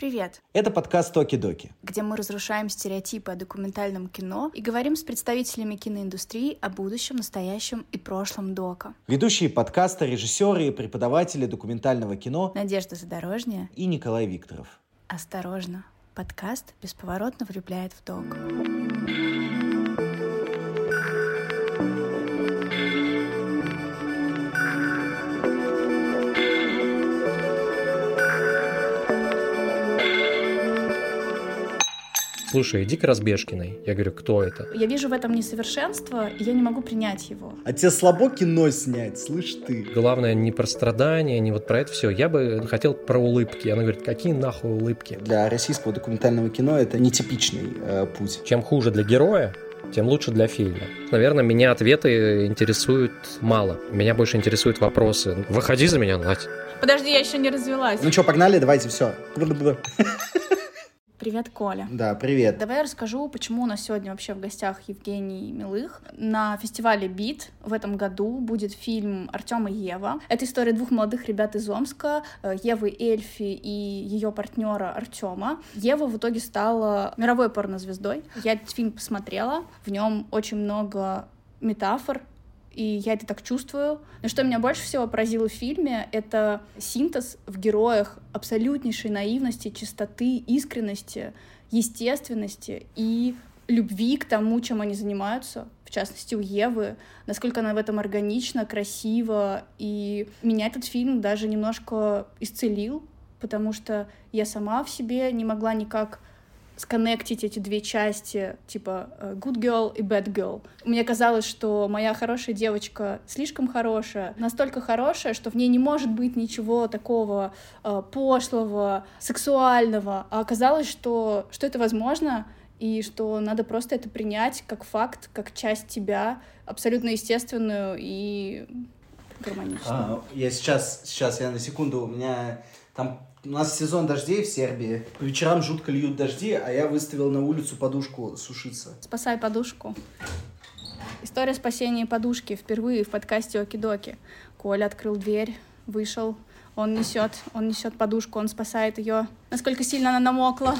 Привет! Это подкаст «Токи-доки», где мы разрушаем стереотипы о документальном кино и говорим с представителями киноиндустрии о будущем, настоящем и прошлом дока. Ведущие подкаста, режиссеры и преподаватели документального кино Надежда Задорожняя и Николай Викторов. Осторожно! Подкаст бесповоротно влюбляет в док. Слушай, иди к Разбежкиной. Я говорю, кто это? Я вижу в этом несовершенство, и я не могу принять его. А тебе слабо кино снять, слышь ты? Главное не про страдания, не вот про это все. Я бы хотел про улыбки. Она говорит, какие нахуй улыбки? Для российского документального кино это нетипичный э, путь. Чем хуже для героя, тем лучше для фильма. Наверное, меня ответы интересуют мало. Меня больше интересуют вопросы. Выходи за меня, Надь. Подожди, я еще не развелась. Ну что, погнали, давайте, все. Привет, Коля. Да, привет. Давай я расскажу, почему у нас сегодня вообще в гостях Евгений Милых. На фестивале «Бит» в этом году будет фильм Артема и Ева. Это история двух молодых ребят из Омска, э, Евы Эльфи и ее партнера Артема. Ева в итоге стала мировой порнозвездой. Я этот фильм посмотрела, в нем очень много метафор, и я это так чувствую. Но что меня больше всего поразило в фильме, это синтез в героях абсолютнейшей наивности, чистоты, искренности, естественности и любви к тому, чем они занимаются, в частности, у Евы, насколько она в этом органична, красива, и меня этот фильм даже немножко исцелил, потому что я сама в себе не могла никак сконнектить эти две части, типа э, good girl и bad girl. Мне казалось, что моя хорошая девочка слишком хорошая, настолько хорошая, что в ней не может быть ничего такого э, пошлого, сексуального, а оказалось, что, что это возможно, и что надо просто это принять как факт, как часть тебя, абсолютно естественную и гармоничную. А, я сейчас, сейчас, я на секунду, у меня там у нас сезон дождей в Сербии. По вечерам жутко льют дожди, а я выставил на улицу подушку сушиться. Спасай подушку. История спасения подушки впервые в подкасте Оки-Доки. Коля открыл дверь, вышел, он несет, он несет подушку, он спасает ее. Насколько сильно она намокла.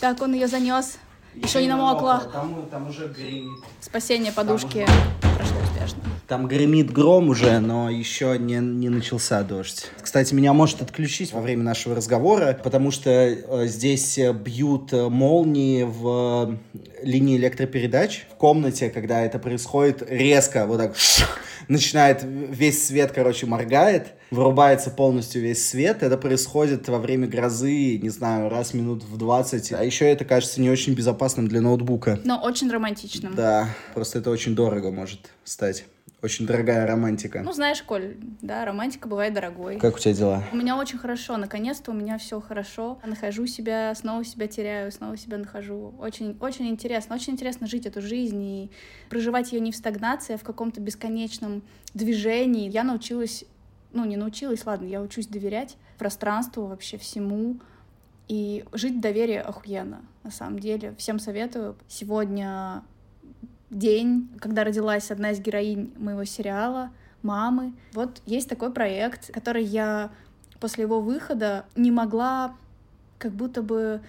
Так, он ее занес. Еще, Еще не намокла. намокла. Там, там уже гремит. Спасение подушки уже... прошло успешно. Там гремит гром уже, но еще не, не начался дождь. Кстати, меня может отключить во время нашего разговора, потому что э, здесь бьют молнии в линии электропередач. В комнате, когда это происходит, резко вот так начинает весь свет, короче, моргает, вырубается полностью весь свет. Это происходит во время грозы, не знаю, раз минут в 20. А еще это кажется не очень безопасным для ноутбука. Но очень романтичным. Да, просто это очень дорого может стать. Очень дорогая романтика. Ну, знаешь, Коль, да, романтика бывает дорогой. Как у тебя дела? У меня очень хорошо. Наконец-то у меня все хорошо. Нахожу себя, снова себя теряю, снова себя нахожу. Очень, очень интересно. Очень интересно жить эту жизнь и проживать ее не в стагнации, а в каком-то бесконечном движении. Я научилась, ну, не научилась, ладно, я учусь доверять пространству вообще всему. И жить в доверии охуенно, на самом деле. Всем советую. Сегодня день, когда родилась одна из героинь моего сериала, мамы. Вот есть такой проект, который я после его выхода не могла как будто бы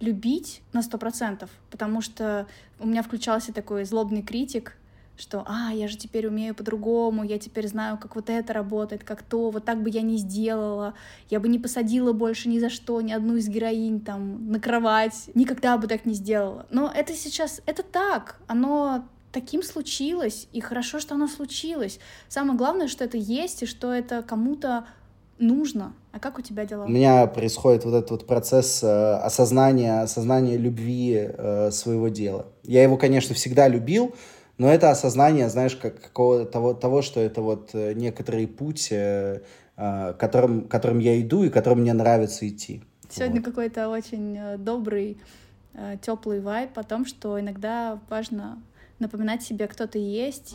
любить на сто процентов, потому что у меня включался такой злобный критик, что «а, я же теперь умею по-другому, я теперь знаю, как вот это работает, как то, вот так бы я не сделала, я бы не посадила больше ни за что ни одну из героинь там на кровать, никогда бы так не сделала». Но это сейчас, это так, оно таким случилось, и хорошо, что оно случилось. Самое главное, что это есть, и что это кому-то нужно. А как у тебя дела? У меня происходит вот этот вот процесс э, осознания, осознания любви э, своего дела. Я его, конечно, всегда любил, но это осознание, знаешь, как какого того, того, что это вот э, некоторый путь, э, э, которым, которым я иду и которым мне нравится идти. Сегодня вот. какой-то очень э, добрый, э, теплый вайп о том, что иногда важно напоминать себе, кто ты есть.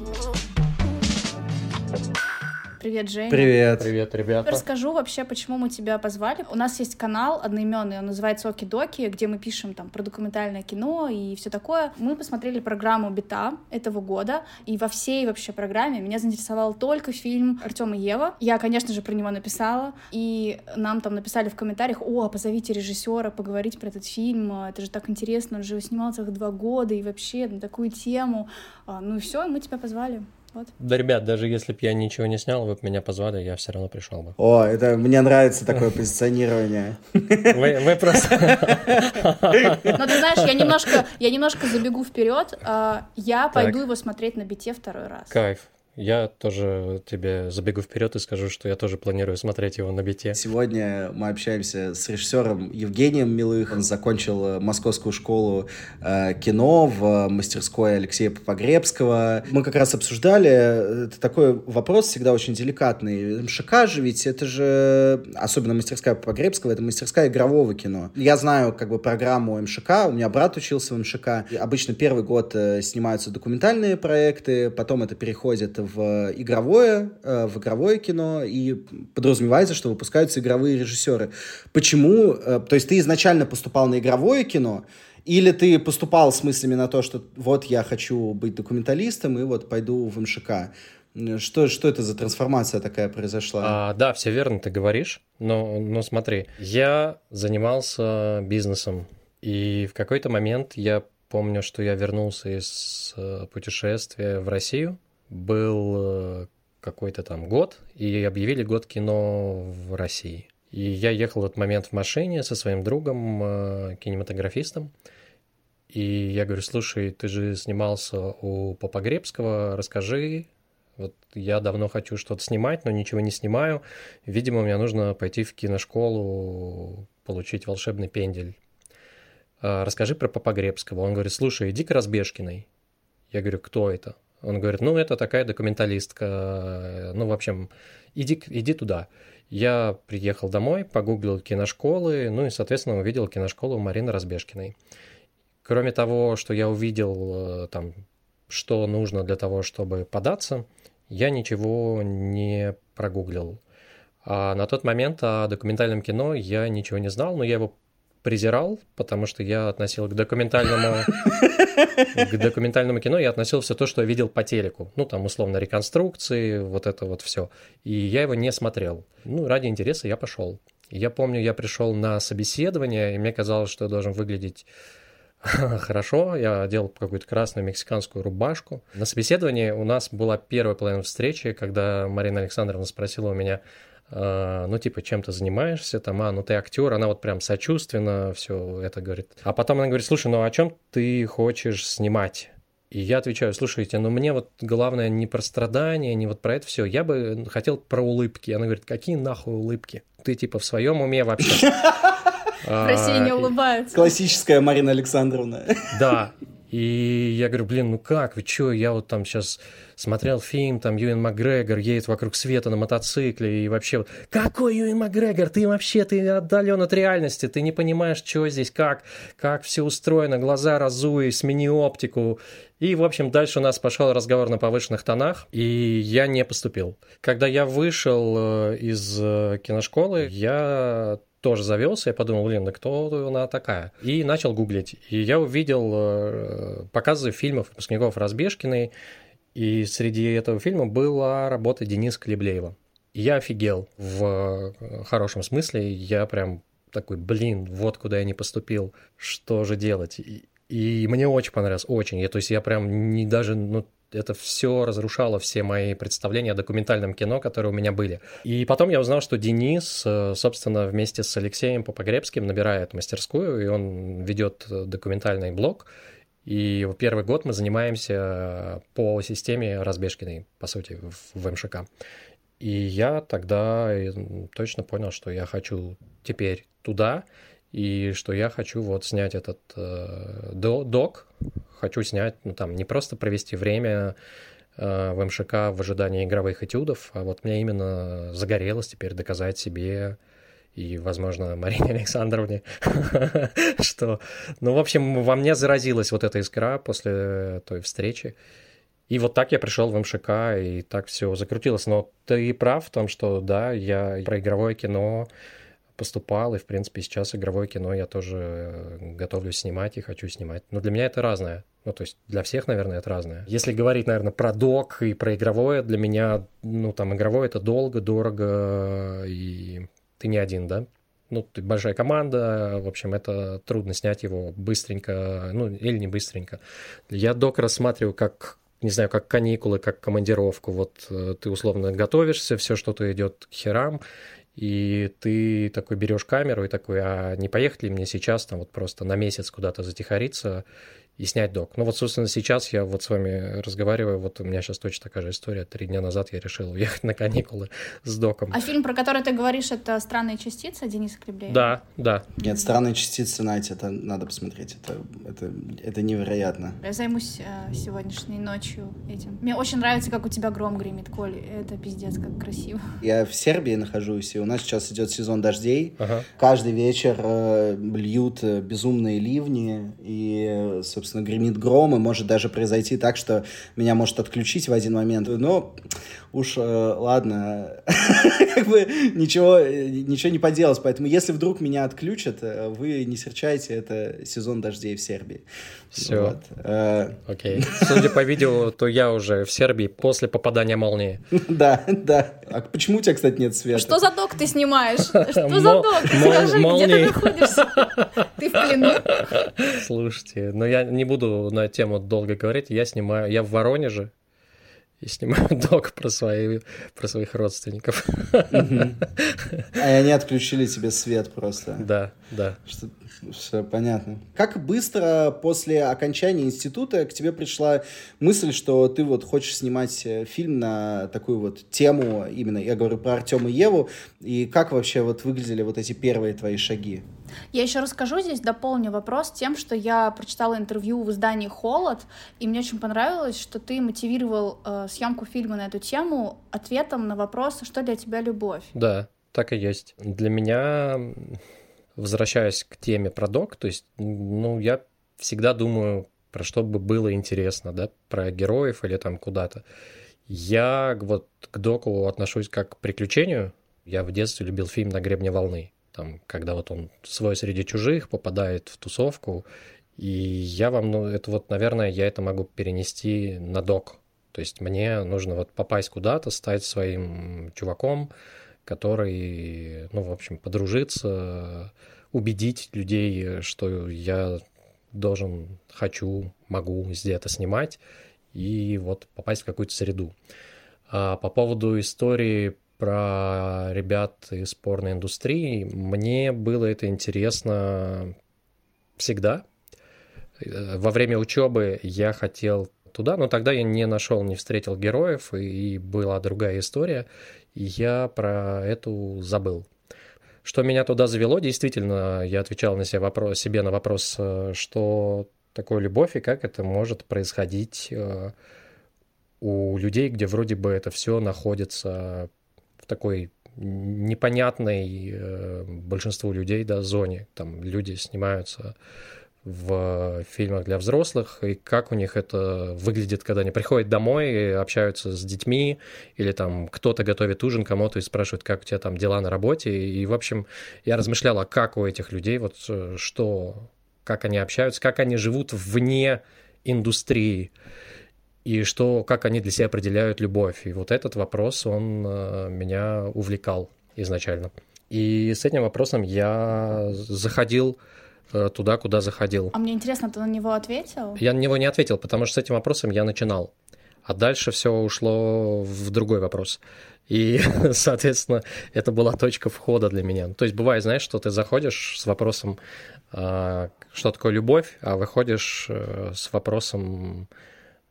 Привет, Женя. Привет. Привет, ребята. Расскажу вообще, почему мы тебя позвали. У нас есть канал одноименный, он называется Оки-Доки, где мы пишем там про документальное кино и все такое. Мы посмотрели программу Бита этого года, и во всей вообще программе меня заинтересовал только фильм Артема и Ева. Я, конечно же, про него написала, и нам там написали в комментариях, о, позовите режиссера поговорить про этот фильм, это же так интересно, он же снимал целых два года, и вообще на такую тему. А, ну и все, мы тебя позвали. Вот. Да, ребят, даже если бы я ничего не снял, вы бы меня позвали, я все равно пришел бы. О, это мне нравится такое позиционирование. Вы, вы просто... Но ты знаешь, я немножко, я немножко забегу вперед. а, Я пойду его смотреть на бите второй раз. Кайф. Я тоже тебе забегу вперед и скажу, что я тоже планирую смотреть его на бите. Сегодня мы общаемся с режиссером Евгением Милых. Он закончил э, Московскую школу э, кино в мастерской Алексея Погребского. Мы как раз обсуждали, э, это такой вопрос всегда очень деликатный. МШК же ведь это же, особенно мастерская Погребского, это мастерская игрового кино. Я знаю как бы программу МШК, у меня брат учился в МШК. Обычно первый год э, снимаются документальные проекты, потом это переходит в игровое, э, в игровое кино, и подразумевается, что выпускаются игровые режиссеры. Почему? э, То есть ты изначально поступал на игровое кино, или ты поступал с мыслями на то, что вот я хочу быть документалистом, и вот пойду в МШК? Что, что это за трансформация такая произошла? А, да, все верно ты говоришь, но, но смотри, я занимался бизнесом, и в какой-то момент я помню, что я вернулся из э, путешествия в Россию, был э, какой-то там год, и объявили год кино в России. И я ехал в этот момент в машине со своим другом, э, кинематографистом, и я говорю, слушай, ты же снимался у Попогребского, расскажи, вот я давно хочу что-то снимать, но ничего не снимаю. Видимо, мне нужно пойти в киношколу, получить волшебный пендель. А, Расскажи про Попогребского. Он говорит, слушай, иди к Разбежкиной. Я говорю, кто это? Он говорит, ну, это такая документалистка. Ну, в общем, иди, иди туда. Я приехал домой, погуглил киношколы, ну и, соответственно, увидел киношколу Марины Разбежкиной. Кроме того, что я увидел э, там, что нужно для того, чтобы податься, я ничего не прогуглил. А на тот момент о документальном кино я ничего не знал, но я его презирал, потому что я относил к документальному к документальному кино я относил все то, что я видел по телеку. Ну, там, условно, реконструкции, вот это вот все. И я его не смотрел. Ну, ради интереса я пошел. Я помню, я пришел на собеседование, и мне казалось, что я должен выглядеть хорошо. Я одел какую-то красную мексиканскую рубашку. На собеседовании у нас была первая половина встречи, когда Марина Александровна спросила у меня, ну, типа, чем ты занимаешься, там, а, ну, ты актер, она вот прям сочувственно все это говорит. А потом она говорит, слушай, ну, о чем ты хочешь снимать? И я отвечаю, слушайте, ну мне вот главное не про страдания, не вот про это все. Я бы хотел про улыбки. Она говорит, какие нахуй улыбки? Ты типа в своем уме вообще? В России не А, улыбаются. Классическая Марина Александровна. Да. И я говорю, блин, ну как, вы чё, я вот там сейчас смотрел фильм, там Юэн Макгрегор едет вокруг света на мотоцикле, и вообще, какой Юэн Макгрегор, ты вообще, ты отдален от реальности, ты не понимаешь, что здесь, как, как все устроено, глаза разуй, смени оптику. И, в общем, дальше у нас пошел разговор на повышенных тонах, и я не поступил. Когда я вышел э, из э, киношколы, я тоже завелся, я подумал, блин, да кто она такая? И начал гуглить. И я увидел э, показы фильмов выпускников Разбежкиной, и среди этого фильма была работа Дениса Клеблеева. Я офигел в э, хорошем смысле, я прям такой, блин, вот куда я не поступил, что же делать? И мне очень понравилось, очень. Я, то есть я прям не даже, ну, это все разрушало все мои представления о документальном кино, которые у меня были. И потом я узнал, что Денис, э, собственно, вместе с Алексеем Попогребским набирает мастерскую, и он ведет э, документальный блог. И первый год мы занимаемся по системе Разбежкиной, по сути, в, в МШК. И я тогда э, точно понял, что я хочу теперь туда, и что я хочу вот снять этот э, до- док, хочу снять, ну там, не просто провести время э, в МШК в ожидании игровых этюдов, а вот мне именно загорелось теперь доказать себе и, возможно, Марине Александровне, что, ну, в общем, во мне заразилась вот эта искра после той встречи, И вот так я пришел в МШК, и так все закрутилось. Но ты прав в том, что да, я про игровое кино поступал, и, в принципе, сейчас игровое кино я тоже э, готовлюсь снимать и хочу снимать. Но для меня это разное. Ну, то есть для всех, наверное, это разное. Если говорить, наверное, про док и про игровое, для меня, ну, там, игровое — это долго, дорого, и ты не один, да? ну, большая команда, в общем, это трудно снять его быстренько, ну, или не быстренько. Я док рассматриваю как не знаю, как каникулы, как командировку. Вот э, ты условно готовишься, все что-то идет к херам, и ты такой берешь камеру и такой, а не поехать ли мне сейчас там вот просто на месяц куда-то затихариться и снять док. Ну вот, собственно, сейчас я вот с вами разговариваю, вот у меня сейчас точно такая же история. Три дня назад я решил уехать на каникулы с доком. А фильм, про который ты говоришь, это «Странные частицы» Дениса Клеблеева? Да, да. Нет, «Странные частицы», знаете, это надо посмотреть, это, это, это невероятно. Я займусь э, сегодняшней ночью этим. Мне очень нравится, как у тебя гром гремит, Коль. Это пиздец, как красиво. Я в Сербии нахожусь, и у нас сейчас идет сезон дождей. Ага. Каждый вечер э, льют э, безумные ливни, и, э, собственно, собственно, гремит гром, и может даже произойти так, что меня может отключить в один момент. Но уж, э, ладно, как бы ничего, ничего не поделать. Поэтому, если вдруг меня отключат, э, вы не серчайте, это сезон дождей в Сербии. Все. Вот. Э, Окей. Судя по видео, то я уже в Сербии после попадания молнии. Да, да. А почему у тебя, кстати, нет света? Что за док ты снимаешь? Что за док? Скажи, где ты находишься? Ты в плену? Слушайте, ну я не буду на тему долго говорить. Я снимаю, я в Воронеже, и снимаю док про, свои, про своих родственников. А они отключили тебе свет просто. Да, да. Что, все понятно. Как быстро после окончания института к тебе пришла мысль, что ты вот хочешь снимать э, фильм на такую вот тему, именно я говорю про Артема и Еву, и как вообще вот выглядели вот эти первые твои шаги? Я еще расскажу здесь, дополню вопрос тем, что я прочитала интервью в издании «Холод», и мне очень понравилось, что ты мотивировал э, съемку фильма на эту тему ответом на вопрос, что для тебя любовь. Да, так и есть. Для меня, возвращаясь к теме про док, то есть, ну, я всегда думаю, про что бы было интересно, да, про героев или там куда-то. Я вот к доку отношусь как к приключению. Я в детстве любил фильм «На гребне волны» там, когда вот он свой среди чужих попадает в тусовку, и я вам, ну, это вот, наверное, я это могу перенести на док. То есть мне нужно вот попасть куда-то, стать своим чуваком, который, ну, в общем, подружиться, убедить людей, что я должен, хочу, могу где-то снимать, и вот попасть в какую-то среду. А по поводу истории про ребят из порноиндустрии. Мне было это интересно всегда. Во время учебы я хотел туда, но тогда я не нашел, не встретил героев, и была другая история, и я про эту забыл. Что меня туда завело, действительно, я отвечал на себе, вопрос, себе на вопрос, э, что такое любовь и как это может происходить э, у людей, где вроде бы это все находится такой непонятной э, большинству людей да, зоне. Там люди снимаются в фильмах для взрослых, и как у них это выглядит, когда они приходят домой и общаются с детьми, или там кто-то готовит ужин кому-то и спрашивает, как у тебя там дела на работе. И, в общем, я размышлял, а как у этих людей, вот э, что, как они общаются, как они живут вне индустрии и что, как они для себя определяют любовь. И вот этот вопрос, он э, меня увлекал изначально. И с этим вопросом я заходил э, туда, куда заходил. А мне интересно, ты на него ответил? Я на него не ответил, потому что с этим вопросом я начинал. А дальше все ушло в другой вопрос. И, соответственно, это была точка входа для меня. То есть бывает, знаешь, что ты заходишь с вопросом, а, что такое любовь, а выходишь э, с вопросом,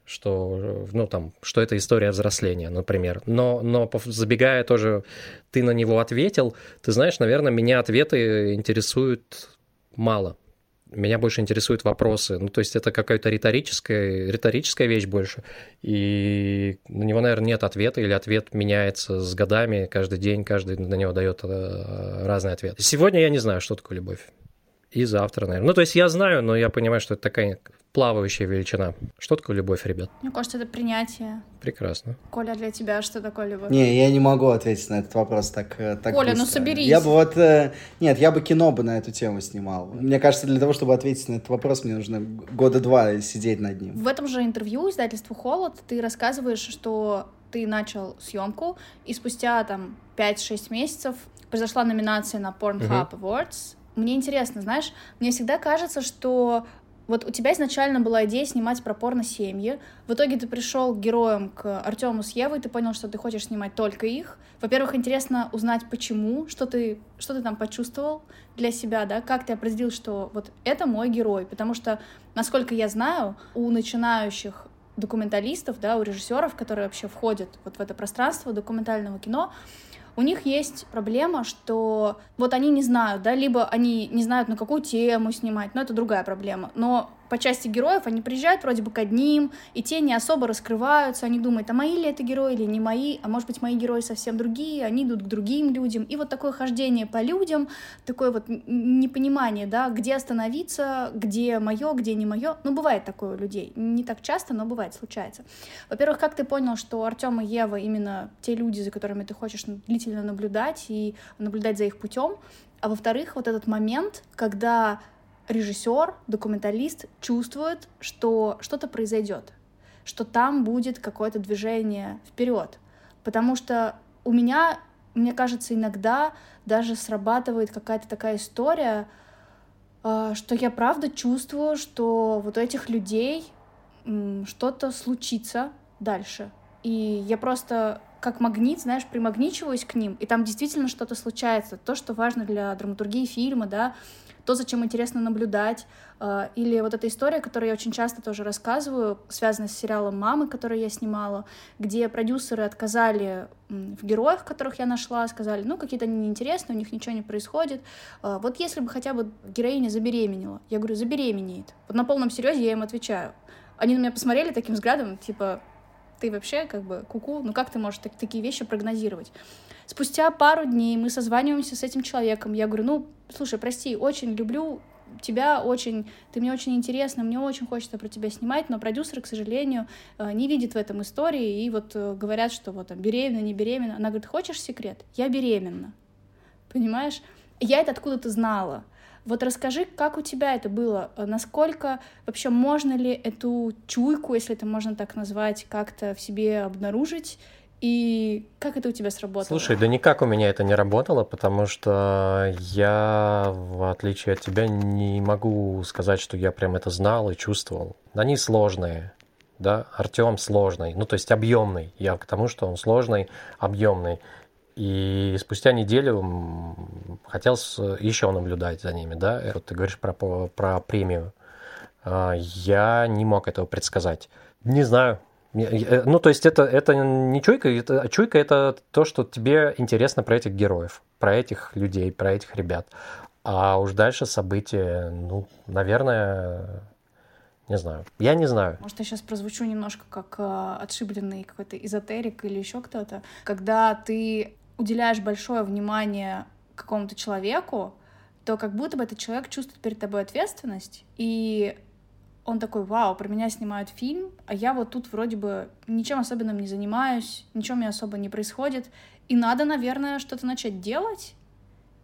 что, ну, там, что это история взросления, например. Но, но забегая тоже, ты на него ответил, ты знаешь, наверное, меня ответы интересуют мало. Меня больше интересуют вопросы. Ну, то есть это какая-то риторическая, риторическая вещь больше. И на него, наверное, нет ответа, или ответ меняется с годами, каждый день, каждый на него дает э, разный ответ. Сегодня я не знаю, что такое любовь. И завтра, наверное. Ну, то есть я знаю, но я понимаю, что это такая плавающая величина. Что такое любовь, ребят? Мне кажется, это принятие. Прекрасно. Коля, для тебя что такое любовь? Не, я не могу ответить на этот вопрос так, э, так Коля, ну быстро. соберись. Я бы вот... э, Нет, я бы кино бы на эту тему снимал. Мне кажется, для того, чтобы ответить на этот вопрос, мне нужно года два сидеть над ним. В этом же интервью издательству «Холод» ты рассказываешь, что ты начал съемку, и спустя там 5-6 месяцев произошла номинация на Pornhub Awards. Мне интересно, знаешь, мне всегда кажется, что вот у тебя изначально была идея снимать про порно-семьи. В итоге ты пришел к героям, к Артему с Евой, ты понял, что ты хочешь снимать только их. Во-первых, интересно узнать, почему, что ты, что ты там почувствовал для себя, да, как ты определил, что вот это мой герой. Потому что, насколько я знаю, у начинающих документалистов, да, у режиссеров, которые вообще входят вот в это пространство документального кино, у них есть проблема, что вот они не знают, да, либо они не знают, на какую тему снимать, но это другая проблема. Но по части героев они приезжают вроде бы к одним, и те не особо раскрываются, они думают, а мои ли это герои или не мои, а может быть мои герои совсем другие, они идут к другим людям, и вот такое хождение по людям, такое вот непонимание, да, где остановиться, где мое, где не мое, ну бывает такое у людей, не так часто, но бывает, случается. Во-первых, как ты понял, что Артем и Ева именно те люди, за которыми ты хочешь длительно наблюдать и наблюдать за их путем, а во-вторых, вот этот момент, когда режиссер, документалист чувствует, что что-то произойдет, что там будет какое-то движение вперед. Потому что у меня, мне кажется, иногда даже срабатывает какая-то такая история, э, что я правда чувствую, что вот у этих людей что-то случится дальше. И я просто как магнит, знаешь, примагничиваюсь к ним, и там действительно что-то случается. То, что важно для драматургии фильма, да, то, зачем интересно наблюдать. А, или вот эта история, которую я очень часто тоже рассказываю, связанная с сериалом «Мамы», который я снимала, где продюсеры отказали в героях, которых я нашла, сказали, ну, какие-то они неинтересные, у них ничего не происходит. А, вот если бы хотя бы героиня забеременела, я говорю, забеременеет. Вот на полном серьезе я им отвечаю. Они на меня посмотрели таким взглядом, типа, ты вообще как бы куку, ну как ты можешь так, такие вещи прогнозировать? Спустя пару дней мы созваниваемся с этим человеком. Я говорю, ну, слушай, прости, очень люблю тебя очень, ты мне очень интересна, мне очень хочется про тебя снимать, но продюсер, к сожалению, э, не видит в этом истории, и вот э, говорят, что вот там беременна, не беременна. Она говорит, хочешь секрет? Я беременна. Понимаешь? Я это откуда-то знала. Вот расскажи, как у тебя это было? Э, насколько вообще можно ли эту чуйку, если это можно так назвать, как-то в себе обнаружить? И как это у тебя сработало? Слушай, да никак у меня это не работало, потому что я, в отличие от тебя, не могу сказать, что я прям это знал и чувствовал. Они сложные, да, Артем сложный, ну то есть объемный. Я к тому, что он сложный, объемный. И спустя неделю хотел еще наблюдать за ними, да. Вот ты говоришь про, про премию. А, я не мог этого предсказать. Не знаю, Э, ну, то есть это, это не чуйка, это, а чуйка это то, что тебе интересно про этих героев, про этих людей, про этих ребят. А уж дальше события, ну, наверное, не знаю. Я не знаю. Может, я сейчас прозвучу немножко как э, отшибленный какой-то эзотерик или еще кто-то. Когда ты уделяешь большое внимание какому-то человеку, то как будто бы этот человек чувствует перед тобой ответственность, и он такой, вау, про меня снимают фильм, а я вот тут вроде бы ничем особенным не занимаюсь, ничего мне особо не происходит, и надо, наверное, что-то начать делать.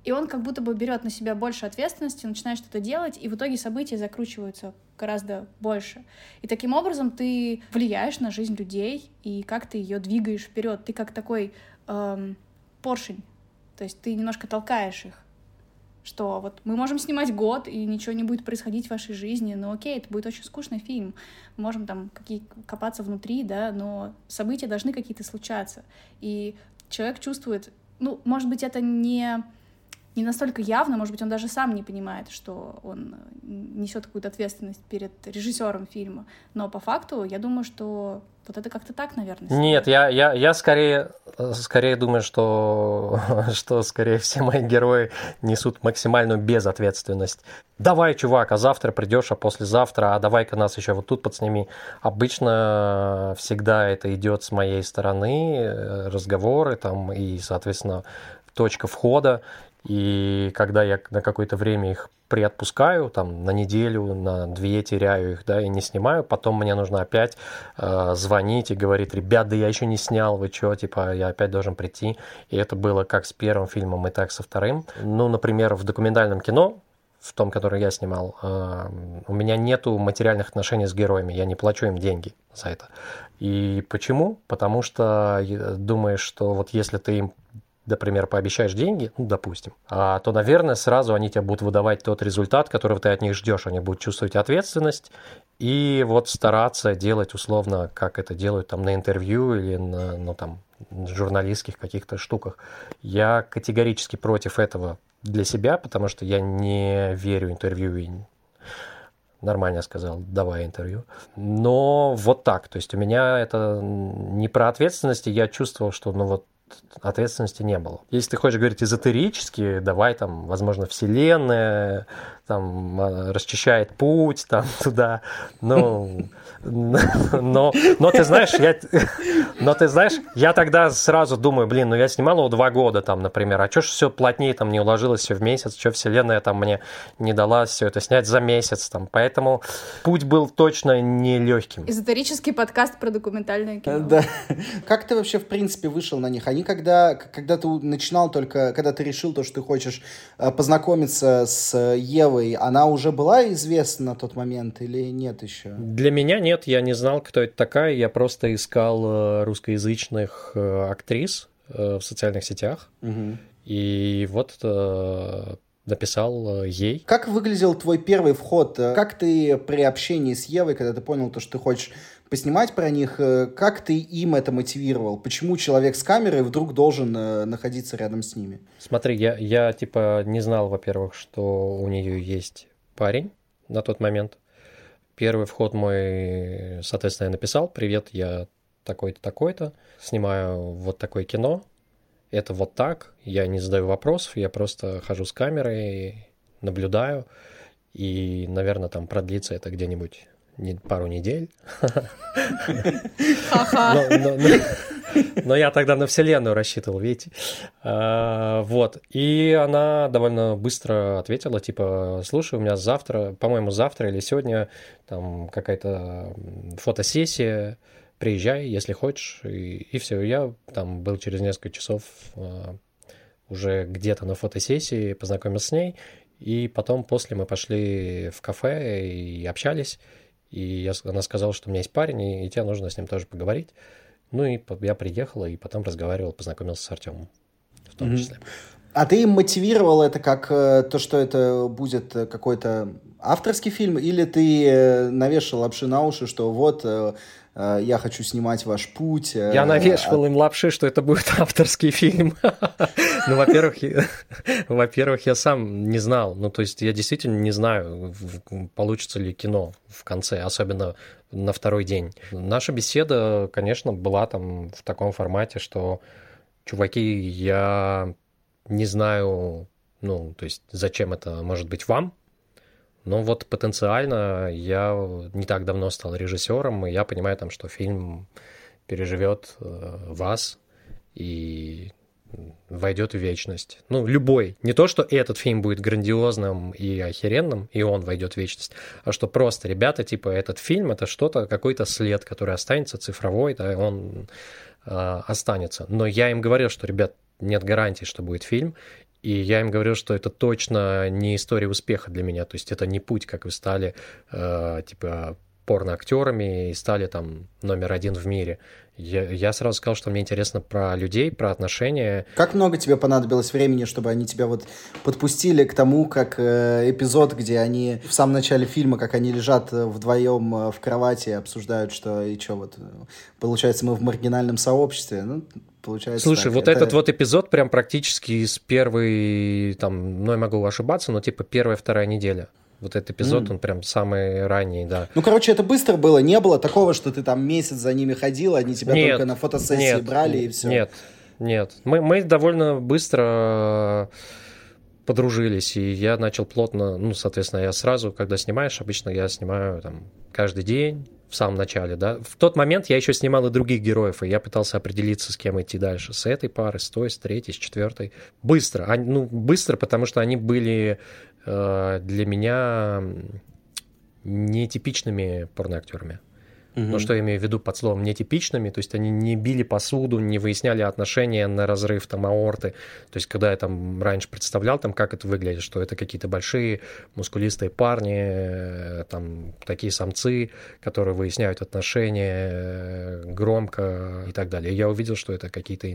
И он как будто бы берет на себя больше ответственности, начинает что-то делать, и в итоге события закручиваются гораздо больше. И таким образом ты влияешь на жизнь людей, и как ты ее двигаешь вперед. Ты как такой эм, поршень. То есть ты немножко толкаешь их что вот мы можем снимать год, и ничего не будет происходить в вашей жизни, но окей, это будет очень скучный фильм, мы можем там какие копаться внутри, да, но события должны какие-то случаться, и человек чувствует, ну, может быть, это не не настолько явно, может быть, он даже сам не понимает, что он несет какую-то ответственность перед режиссером фильма. Но по факту, я думаю, что вот это как-то так, наверное. Нет, я, я, я скорее, скорее думаю, что, что скорее все мои герои несут максимальную безответственность. Давай, чувак, а завтра придешь, а послезавтра, а давай-ка нас еще вот тут подсними. Обычно всегда это идет с моей стороны, э, разговоры там и, соответственно, точка входа. И когда я на какое-то время их приотпускаю, там, на неделю, на две теряю их, да, и не снимаю, потом мне нужно опять э, звонить и говорить, ребят, да я еще не снял, вы что, типа, я опять должен прийти. И это было как с первым фильмом, и так со вторым. Ну, например, в документальном кино в том, который я снимал, э, у меня нету материальных отношений с героями, я не плачу им деньги за это. И почему? Потому что думаешь, что вот если ты им например, пообещаешь деньги, ну, допустим, а, то, наверное, сразу они тебе будут выдавать тот результат, которого ты от них ждешь. Они будут чувствовать ответственность и вот стараться делать условно, как это делают там на интервью или на, ну, там, журналистских каких-то штуках. Я категорически против этого для себя, потому что я не верю интервью и нормально сказал, давай интервью. Но вот так, то есть у меня это не про ответственность, я чувствовал, что ну вот ответственности не было. Если ты хочешь говорить эзотерически, давай там, возможно, Вселенная там а, расчищает путь там туда, ну, но, но ты знаешь, я, но ты знаешь, я тогда сразу думаю, блин, ну я снимал его два года там, например, а что ж все плотнее там не уложилось все в месяц, что вселенная там мне не дала все это снять за месяц там, поэтому путь был точно не легким. Эзотерический подкаст про документальное кино. Да. Как ты вообще в принципе вышел на них? Они когда, когда ты начинал только, когда ты решил то, что ты хочешь э, познакомиться с Евой, она уже была известна на тот момент или нет еще? Для меня нет нет, я не знал, кто это такая. Я просто искал э, русскоязычных э, актрис э, в социальных сетях. Угу. И вот написал ей. Как выглядел твой первый вход? Как ты при общении с Евой, когда ты понял то, что ты хочешь поснимать про них, как ты им это мотивировал? Почему человек с камерой вдруг должен находиться рядом с ними? Смотри, я, я типа не знал, во-первых, что у нее есть парень на тот момент. Первый вход мой, соответственно, я написал, привет, я такой-то, такой-то, снимаю вот такое кино, это вот так, я не задаю вопросов, я просто хожу с камерой, наблюдаю, и, наверное, там продлится это где-нибудь пару недель. Но я тогда на Вселенную рассчитывал, видите. А, вот. И она довольно быстро ответила, типа, слушай, у меня завтра, по-моему, завтра или сегодня там какая-то фотосессия, приезжай, если хочешь. И, и все. Я там был через несколько часов а, уже где-то на фотосессии, познакомился с ней. И потом после мы пошли в кафе и общались. И я, она сказала, что у меня есть парень, и, и тебе нужно с ним тоже поговорить. Ну и я приехал, и потом разговаривал, познакомился с Артемом в том mm-hmm. числе. А ты мотивировал это как э, то, что это будет какой-то авторский фильм, или ты э, навешал лапши на уши, что вот э, Э, я хочу снимать ваш путь. Э, я навешивал им лапши, что это будет авторский фильм. Ну, во-первых, во-первых, я сам не знал. Ну, то есть я действительно не знаю, получится ли кино в конце, особенно на второй день. Наша беседа, конечно, была там в таком формате, что, чуваки, я не знаю, ну, то есть зачем это может быть вам, но вот потенциально я не так давно стал режиссером, и я понимаю там, что фильм переживет э, вас и войдет в вечность. Ну, любой. Не то, что этот фильм будет грандиозным и охеренным, и он войдет в вечность, а что просто, ребята, типа, этот фильм это что-то, какой-то след, который останется цифровой, да, он э, останется. Но я им говорил, что, ребят, нет гарантии, что будет фильм, и я им говорил, что это точно не история успеха для меня. То есть это не путь, как вы стали, э, типа, порноактерами и стали там номер один в мире. Я, я сразу сказал, что мне интересно про людей, про отношения. Как много тебе понадобилось времени, чтобы они тебя вот подпустили к тому, как э, эпизод, где они в самом начале фильма, как они лежат э, вдвоем э, в кровати, обсуждают, что и что вот, получается, мы в маргинальном сообществе. Ну, получается. Слушай, так, вот это... этот вот эпизод прям практически из первой, там, ну, я могу ошибаться, но типа первая-вторая неделя. Вот этот эпизод, mm. он прям самый ранний, да. Ну, короче, это быстро было. Не было такого, что ты там месяц за ними ходил, они тебя нет, только на фотосессии нет, брали и все. Нет, нет. Мы, мы довольно быстро подружились, и я начал плотно, ну, соответственно, я сразу, когда снимаешь, обычно я снимаю там каждый день, в самом начале, да. В тот момент я еще снимал и других героев, и я пытался определиться, с кем идти дальше. С этой пары, с той, с третьей, с четвертой. Быстро. Они, ну, быстро, потому что они были для меня нетипичными порноактерами. Угу. Но что я имею в виду под словом нетипичными, то есть они не били посуду, не выясняли отношения на разрыв там аорты. То есть когда я там раньше представлял, там, как это выглядит, что это какие-то большие мускулистые парни, э, там такие самцы, которые выясняют отношения э, громко и так далее. И я увидел, что это какие-то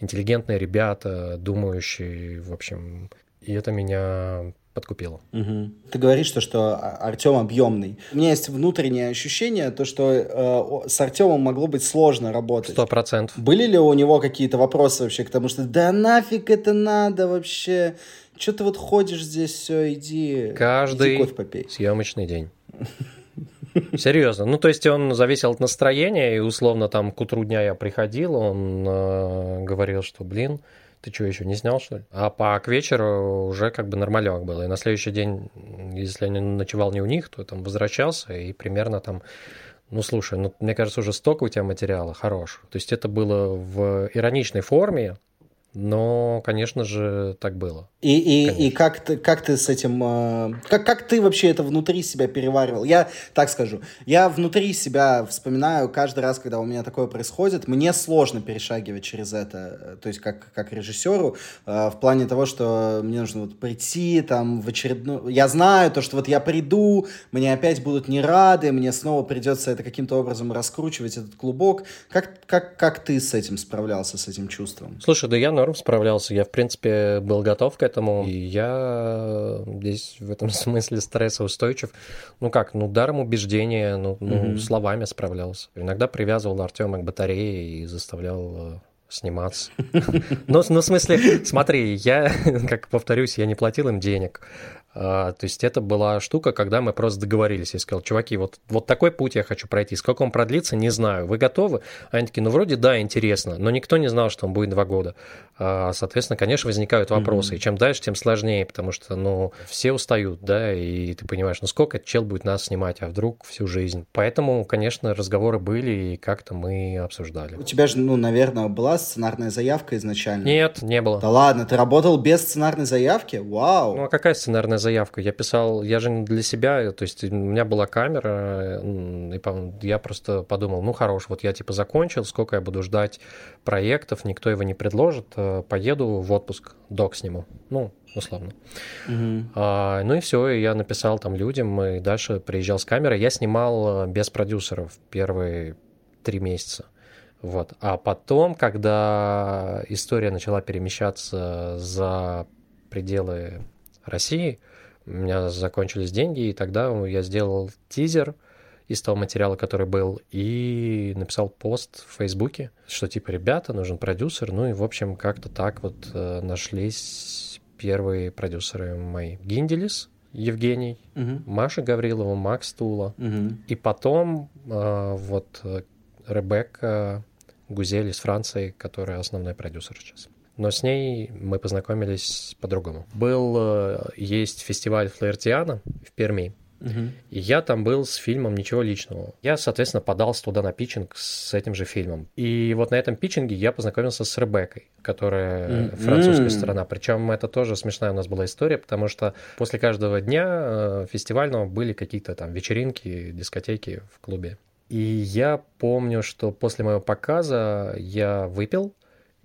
интеллигентные ребята, думающие, в общем, и это меня подкупило. Угу. Ты говоришь, что, что Артем объемный. У меня есть внутреннее ощущение, то, что э, с Артемом могло быть сложно работать. Сто процентов. Были ли у него какие-то вопросы вообще к тому, что да нафиг это надо вообще? Че ты вот ходишь здесь, все, иди, Каждый иди кофе попей. съемочный день. Серьезно. Ну, то есть он зависел от настроения, и условно там к утру дня я приходил, он э, говорил, что, блин, ты что, еще не снял, что ли? А по к вечеру уже как бы нормалек было. И на следующий день, если я ночевал не у них, то там возвращался и примерно там ну, слушай, ну, мне кажется, уже столько у тебя материала хорош. То есть это было в ироничной форме, но, конечно же, так было. И, и, и как, ты, как ты с этим... Э, как, как ты вообще это внутри себя переваривал? Я так скажу. Я внутри себя вспоминаю каждый раз, когда у меня такое происходит, мне сложно перешагивать через это. То есть как, как режиссеру э, в плане того, что мне нужно вот прийти там в очередную... Я знаю то, что вот я приду, мне опять будут не рады, мне снова придется это каким-то образом раскручивать, этот клубок. Как, как, как ты с этим справлялся, с этим чувством? Слушай, да я норм справлялся. Я, в принципе, был готов к этому. И я здесь в этом смысле стрессоустойчив. Ну как, ну даром убеждения, ну, ну mm-hmm. словами справлялся. Иногда привязывал Артема к батарее и заставлял э, сниматься. Ну, ну, в смысле, смотри, я, как повторюсь, я не платил им денег. А, то есть это была штука, когда мы просто договорились. Я сказал, чуваки, вот, вот такой путь я хочу пройти. Сколько он продлится, не знаю. Вы готовы? Они такие, ну вроде да, интересно. Но никто не знал, что он будет два года. А, соответственно, конечно, возникают вопросы. Mm-hmm. И чем дальше, тем сложнее, потому что, ну, все устают, да, и ты понимаешь, ну сколько чел будет нас снимать, а вдруг всю жизнь. Поэтому, конечно, разговоры были, и как-то мы обсуждали. У тебя же, ну, наверное, была сценарная заявка изначально? Нет, не было. Да ладно, ты работал без сценарной заявки? Вау! Ну, а какая сценарная заявка. Я писал, я же не для себя, то есть у меня была камера, и я просто подумал, ну хорош, вот я типа закончил, сколько я буду ждать проектов, никто его не предложит, э, поеду в отпуск, док сниму, ну, условно. Угу. А, ну и все, и я написал там людям, и дальше приезжал с камерой. Я снимал э, без продюсеров первые три месяца. Вот. А потом, когда история начала перемещаться за пределы России, у меня закончились деньги, и тогда я сделал тизер из того материала, который был, и написал пост в Фейсбуке, что типа, ребята, нужен продюсер, ну и, в общем, как-то так вот э, нашлись первые продюсеры мои. Гинделис, Евгений, угу. Маша Гаврилова, Макс Тула. Угу. И потом э, вот Ребекка Гузель из Франции, которая основной продюсер сейчас но с ней мы познакомились по-другому. Был, э, есть фестиваль Флаертиана в Перми, Uh-huh. И я там был с фильмом «Ничего личного». Я, соответственно, подался туда на питчинг с этим же фильмом. И вот на этом питчинге я познакомился с Ребеккой, которая uh-huh. французская сторона. Причем это тоже смешная у нас была история, потому что после каждого дня э, фестивального были какие-то там вечеринки, дискотеки в клубе. И я помню, что после моего показа я выпил,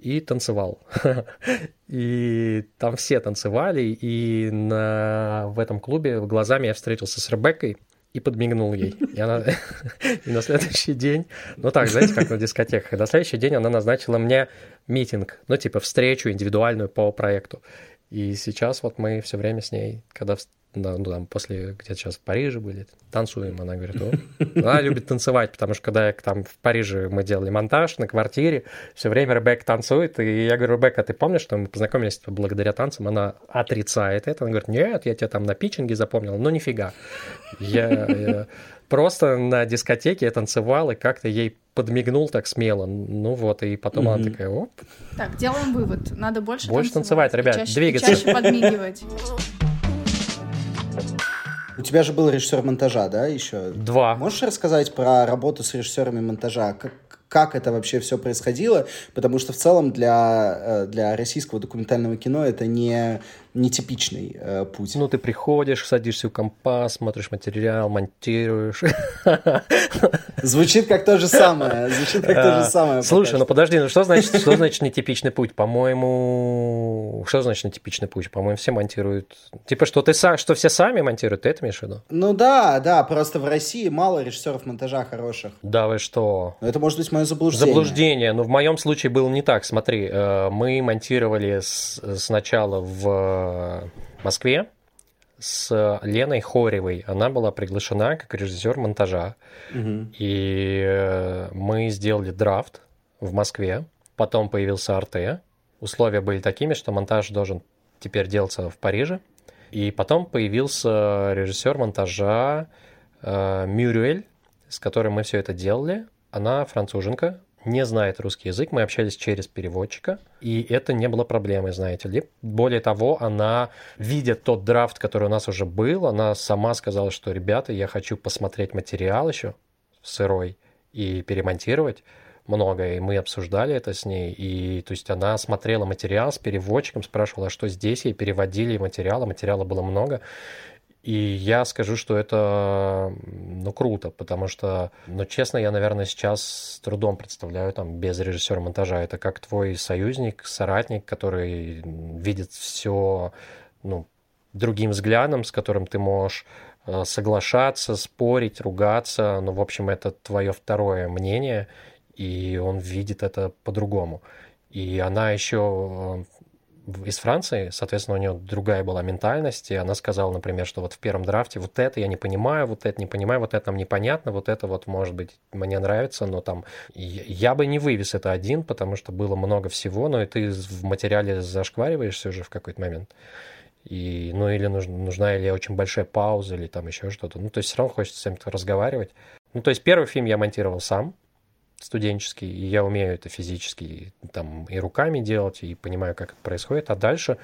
и танцевал. и там все танцевали, и на... в этом клубе глазами я встретился с Ребеккой и подмигнул ей. И, она... и на следующий день, ну так, знаете, как на дискотеках, и на следующий день она назначила мне митинг, ну типа встречу индивидуальную по проекту. И сейчас вот мы все время с ней, когда ну, там, после где-то сейчас в Париже были, танцуем. Она говорит, о, она любит танцевать, потому что когда я там в Париже мы делали монтаж на квартире, все время Ребекка танцует, и я говорю, Ребекка, ты помнишь, что мы познакомились благодаря танцам? Она отрицает это, она говорит, нет, я тебя там на питчинге запомнил, ну нифига. Я, я просто на дискотеке я танцевал, и как-то ей подмигнул так смело. Ну вот, и потом mm-hmm. она такая, оп. Так, делаем вывод. Надо больше Больше танцевать, танцевать ребят, чаще, двигаться. чаще подмигивать. У тебя же был режиссер монтажа, да, еще? Два. Можешь рассказать про работу с режиссерами монтажа? Как, как это вообще все происходило? Потому что в целом для, э, для российского документального кино это не нетипичный э, путь. Ну, ты приходишь, садишься у компа, смотришь материал, монтируешь. Звучит как то же самое. Звучит как то же самое. Слушай, ну подожди, ну что значит, что значит нетипичный путь? По-моему, что значит нетипичный путь? По-моему, все монтируют. Типа, что ты сам, что все сами монтируют, ты это имеешь в виду? Ну да, да, просто в России мало режиссеров монтажа хороших. Да вы что? Но это может быть мое заблуждение. Заблуждение. Но в моем случае было не так. Смотри, э, мы монтировали сначала в Москве с Леной Хоревой. Она была приглашена как режиссер монтажа. Угу. И э, мы сделали драфт в Москве. Потом появился РТ. Условия были такими, что монтаж должен теперь делаться в Париже. И потом появился режиссер монтажа э, Мюрюэль, с которым мы все это делали. Она француженка, не знает русский язык, мы общались через переводчика, и это не было проблемой, знаете ли. Более того, она, видя тот драфт, который у нас уже был, она сама сказала, что, ребята, я хочу посмотреть материал еще сырой и перемонтировать многое, и мы обсуждали это с ней, и то есть она смотрела материал с переводчиком, спрашивала, что здесь, ей переводили материалы, материала было много, и я скажу, что это, ну, круто, потому что, ну, честно, я, наверное, сейчас с трудом представляю там без режиссера монтажа. Это как твой союзник, соратник, который видит все, ну, другим взглядом, с которым ты можешь э, соглашаться, спорить, ругаться. Ну, в общем, это твое второе мнение, и он видит это по-другому. И она еще из Франции, соответственно, у нее другая была ментальность, и она сказала, например, что вот в первом драфте вот это я не понимаю, вот это не понимаю, вот это нам непонятно, вот это вот, может быть, мне нравится, но там я бы не вывез это один, потому что было много всего, но и ты в материале зашквариваешься уже в какой-то момент. И, ну, или нужна, нужна или очень большая пауза, или там еще что-то. Ну, то есть все равно хочется с кем-то разговаривать. Ну, то есть первый фильм я монтировал сам, студенческий, и я умею это физически там и руками делать, и понимаю, как это происходит. А дальше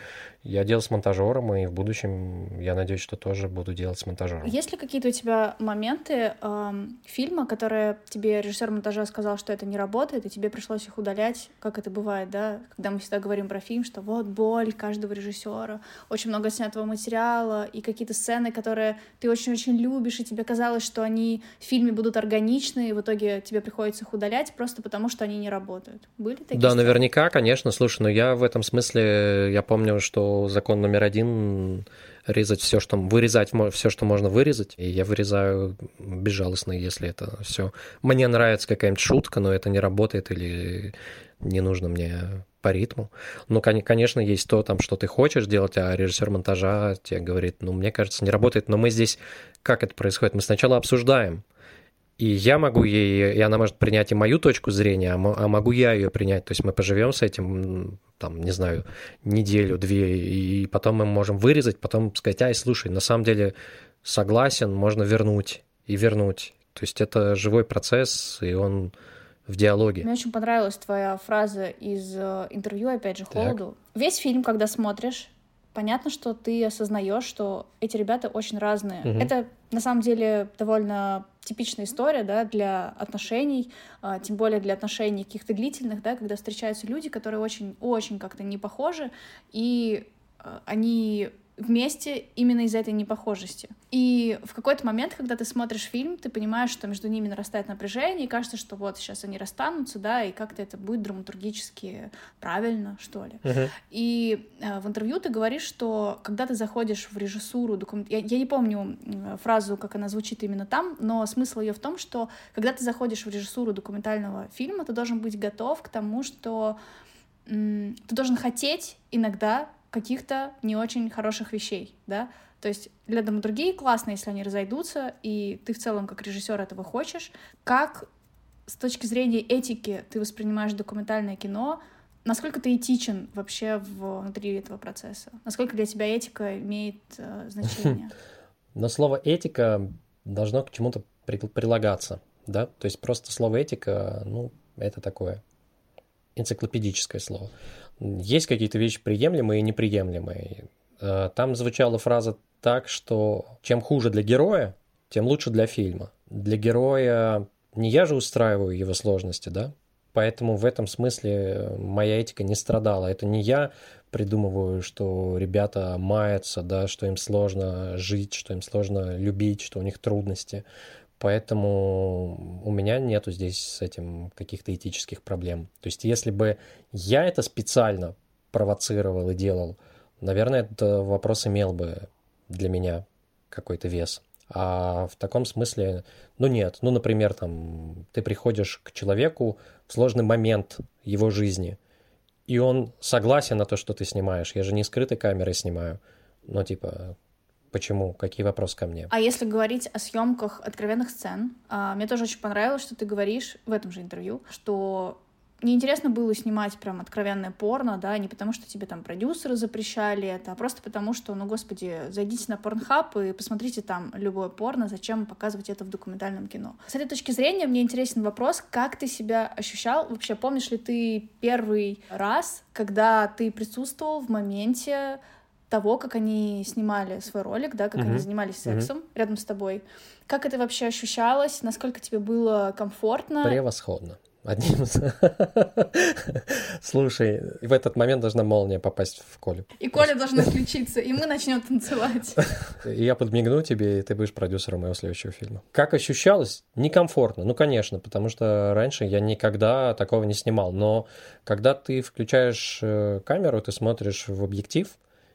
я делал с монтажером, и в будущем, я надеюсь, что тоже буду делать с монтажером. Есть ли какие-то у тебя моменты э, фильма, которые тебе режиссер монтажа сказал, что это не работает, и тебе пришлось их удалять, как это бывает, да, когда мы всегда говорим про фильм, что вот боль каждого режиссера, очень много снятого материала, и какие-то сцены, которые ты очень-очень любишь, и тебе казалось, что они в фильме будут органичны, и в итоге тебе приходится их удалять просто потому, что они не работают. Были такие? Да, сцены? наверняка, конечно. Слушай, но я в этом смысле, я помню, что закон номер один резать все, что вырезать все, что можно вырезать. И я вырезаю безжалостно, если это все. Мне нравится какая-нибудь шутка, но это не работает или не нужно мне по ритму. Ну, конечно, есть то, там, что ты хочешь делать, а режиссер монтажа тебе говорит, ну, мне кажется, не работает. Но мы здесь, как это происходит? Мы сначала обсуждаем, и я могу ей, и она может принять и мою точку зрения, а, а могу я ее принять. То есть мы поживем с этим, там, не знаю, неделю, две, и потом мы можем вырезать, потом сказать, ай, слушай, на самом деле согласен, можно вернуть и вернуть. То есть это живой процесс, и он в диалоге. Мне очень понравилась твоя фраза из э, интервью, опять же, Холоду. Так. Весь фильм, когда смотришь, понятно, что ты осознаешь, что эти ребята очень разные. Угу. Это на самом деле довольно типичная история, да, для отношений, а, тем более для отношений каких-то длительных, да, когда встречаются люди, которые очень-очень как-то не похожи, и а, они вместе именно из-за этой непохожести. И в какой-то момент, когда ты смотришь фильм, ты понимаешь, что между ними нарастает напряжение, и кажется, что вот сейчас они расстанутся, да, и как-то это будет драматургически правильно, что ли. Uh-huh. И э, в интервью ты говоришь, что когда ты заходишь в режиссуру документ... я, я не помню фразу, как она звучит именно там, но смысл ее в том, что когда ты заходишь в режиссуру документального фильма, ты должен быть готов к тому, что ты должен хотеть иногда каких-то не очень хороших вещей, да, То есть для драматургии классно, если они разойдутся, и ты в целом как режиссер этого хочешь. Как с точки зрения этики ты воспринимаешь документальное кино, насколько ты этичен вообще внутри этого процесса? Насколько для тебя этика имеет э, значение? Но слово этика должно к чему-то прилагаться, да? То есть просто слово этика, ну, это такое энциклопедическое слово. Есть какие-то вещи приемлемые и неприемлемые. Э, там звучала фраза так, что чем хуже для героя, тем лучше для фильма. Для героя не я же устраиваю его сложности, да? Поэтому в этом смысле моя этика не страдала. Это не я придумываю, что ребята маятся, да, что им сложно жить, что им сложно любить, что у них трудности. Поэтому у меня нету здесь с этим каких-то этических проблем. То есть если бы я это специально провоцировал и делал, наверное, этот вопрос имел бы для меня какой-то вес. А в таком смысле, ну нет, ну, например, там, ты приходишь к человеку в сложный момент его жизни, и он согласен на то, что ты снимаешь. Я же не скрытой камерой снимаю. Ну, типа, почему? Какие вопросы ко мне? А если говорить о съемках откровенных сцен, а, мне тоже очень понравилось, что ты говоришь в этом же интервью, что неинтересно было снимать прям откровенное порно, да, не потому что тебе там продюсеры запрещали это, а просто потому что, ну, господи, зайдите на порнхаб и посмотрите там любое порно, зачем показывать это в документальном кино. С этой точки зрения мне интересен вопрос, как ты себя ощущал, вообще помнишь ли ты первый раз, когда ты присутствовал в моменте того, как они снимали свой ролик, да, как mm-hmm. они занимались сексом mm-hmm. рядом с тобой. Как это вообще ощущалось? Насколько тебе было комфортно? Превосходно одним из... Слушай, в этот момент должна молния попасть в Колю. И Коля должна включиться, и мы начнем танцевать. И я подмигну тебе, и ты будешь продюсером моего следующего фильма. Как ощущалось? Некомфортно. Ну, конечно, потому что раньше я никогда такого не снимал. Но когда ты включаешь э, камеру, ты смотришь в объектив,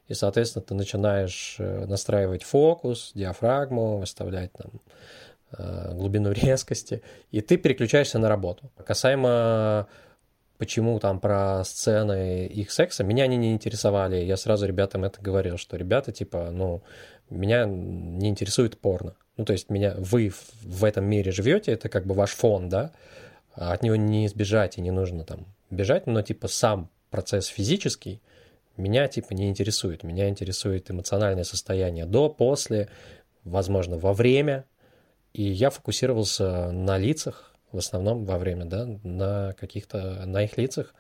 и, соответственно, ты начинаешь э, настраивать фокус, диафрагму, выставлять там Э, глубину резкости, и ты переключаешься на работу. Касаемо почему там про сцены их секса, меня они не интересовали. Я сразу ребятам это говорил, что ребята, типа, ну, меня не интересует порно. Ну, то есть меня, вы в этом мире живете, это как бы ваш фон, да, а от него не избежать и не нужно там бежать, но, типа, сам процесс физический меня, типа, не интересует. Меня интересует эмоциональное состояние до, после, возможно, во время и я фокусировался на лицах, в основном во время, да, на каких-то, на их лицах.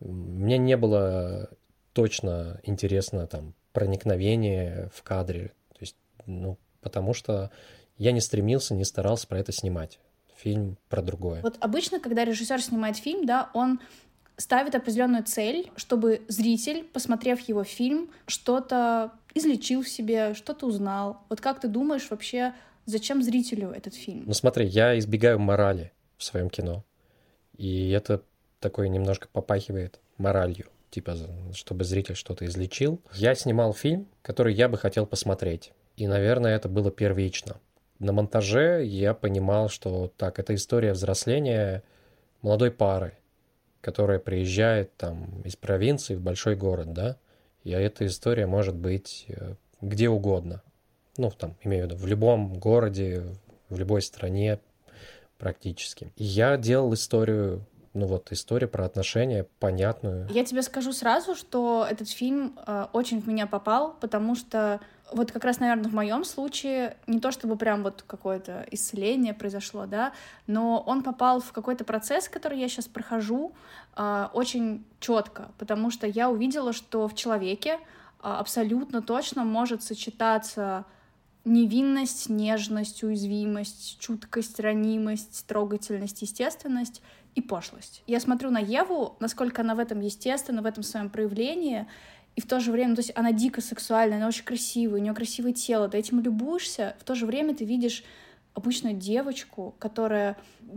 Мне не было точно интересно там проникновение в кадре, то есть, ну, потому что я не стремился, не старался про это снимать. Фильм про другое. Вот обычно, когда режиссер снимает фильм, да, он ставит определенную цель, чтобы зритель, посмотрев его фильм, что-то излечил в себе, что-то узнал. Вот как ты думаешь вообще Зачем зрителю этот фильм? Ну смотри, я избегаю морали в своем кино. И это такое немножко попахивает моралью. Типа, чтобы зритель что-то излечил. Я снимал фильм, который я бы хотел посмотреть. И, наверное, это было первично. На монтаже я понимал, что так, это история взросления молодой пары, которая приезжает там из провинции в большой город, да, и эта история может быть э, где угодно ну, там, имею в виду, в любом городе, в любой стране практически. Я делал историю ну вот история про отношения понятную. Я тебе скажу сразу, что этот фильм э, очень в меня попал, потому что вот как раз, наверное, в моем случае не то чтобы прям вот какое-то исцеление произошло, да, но он попал в какой-то процесс, который я сейчас прохожу, э, очень четко, потому что я увидела, что в человеке э, абсолютно точно может сочетаться невинность, нежность, уязвимость, чуткость, ранимость, трогательность, естественность и пошлость. Я смотрю на Еву, насколько она в этом естественна, в этом своем проявлении, и в то же время, ну, то есть она дико сексуальная, она очень красивая, у нее красивое тело, ты этим любуешься, в то же время ты видишь обычную девочку, которая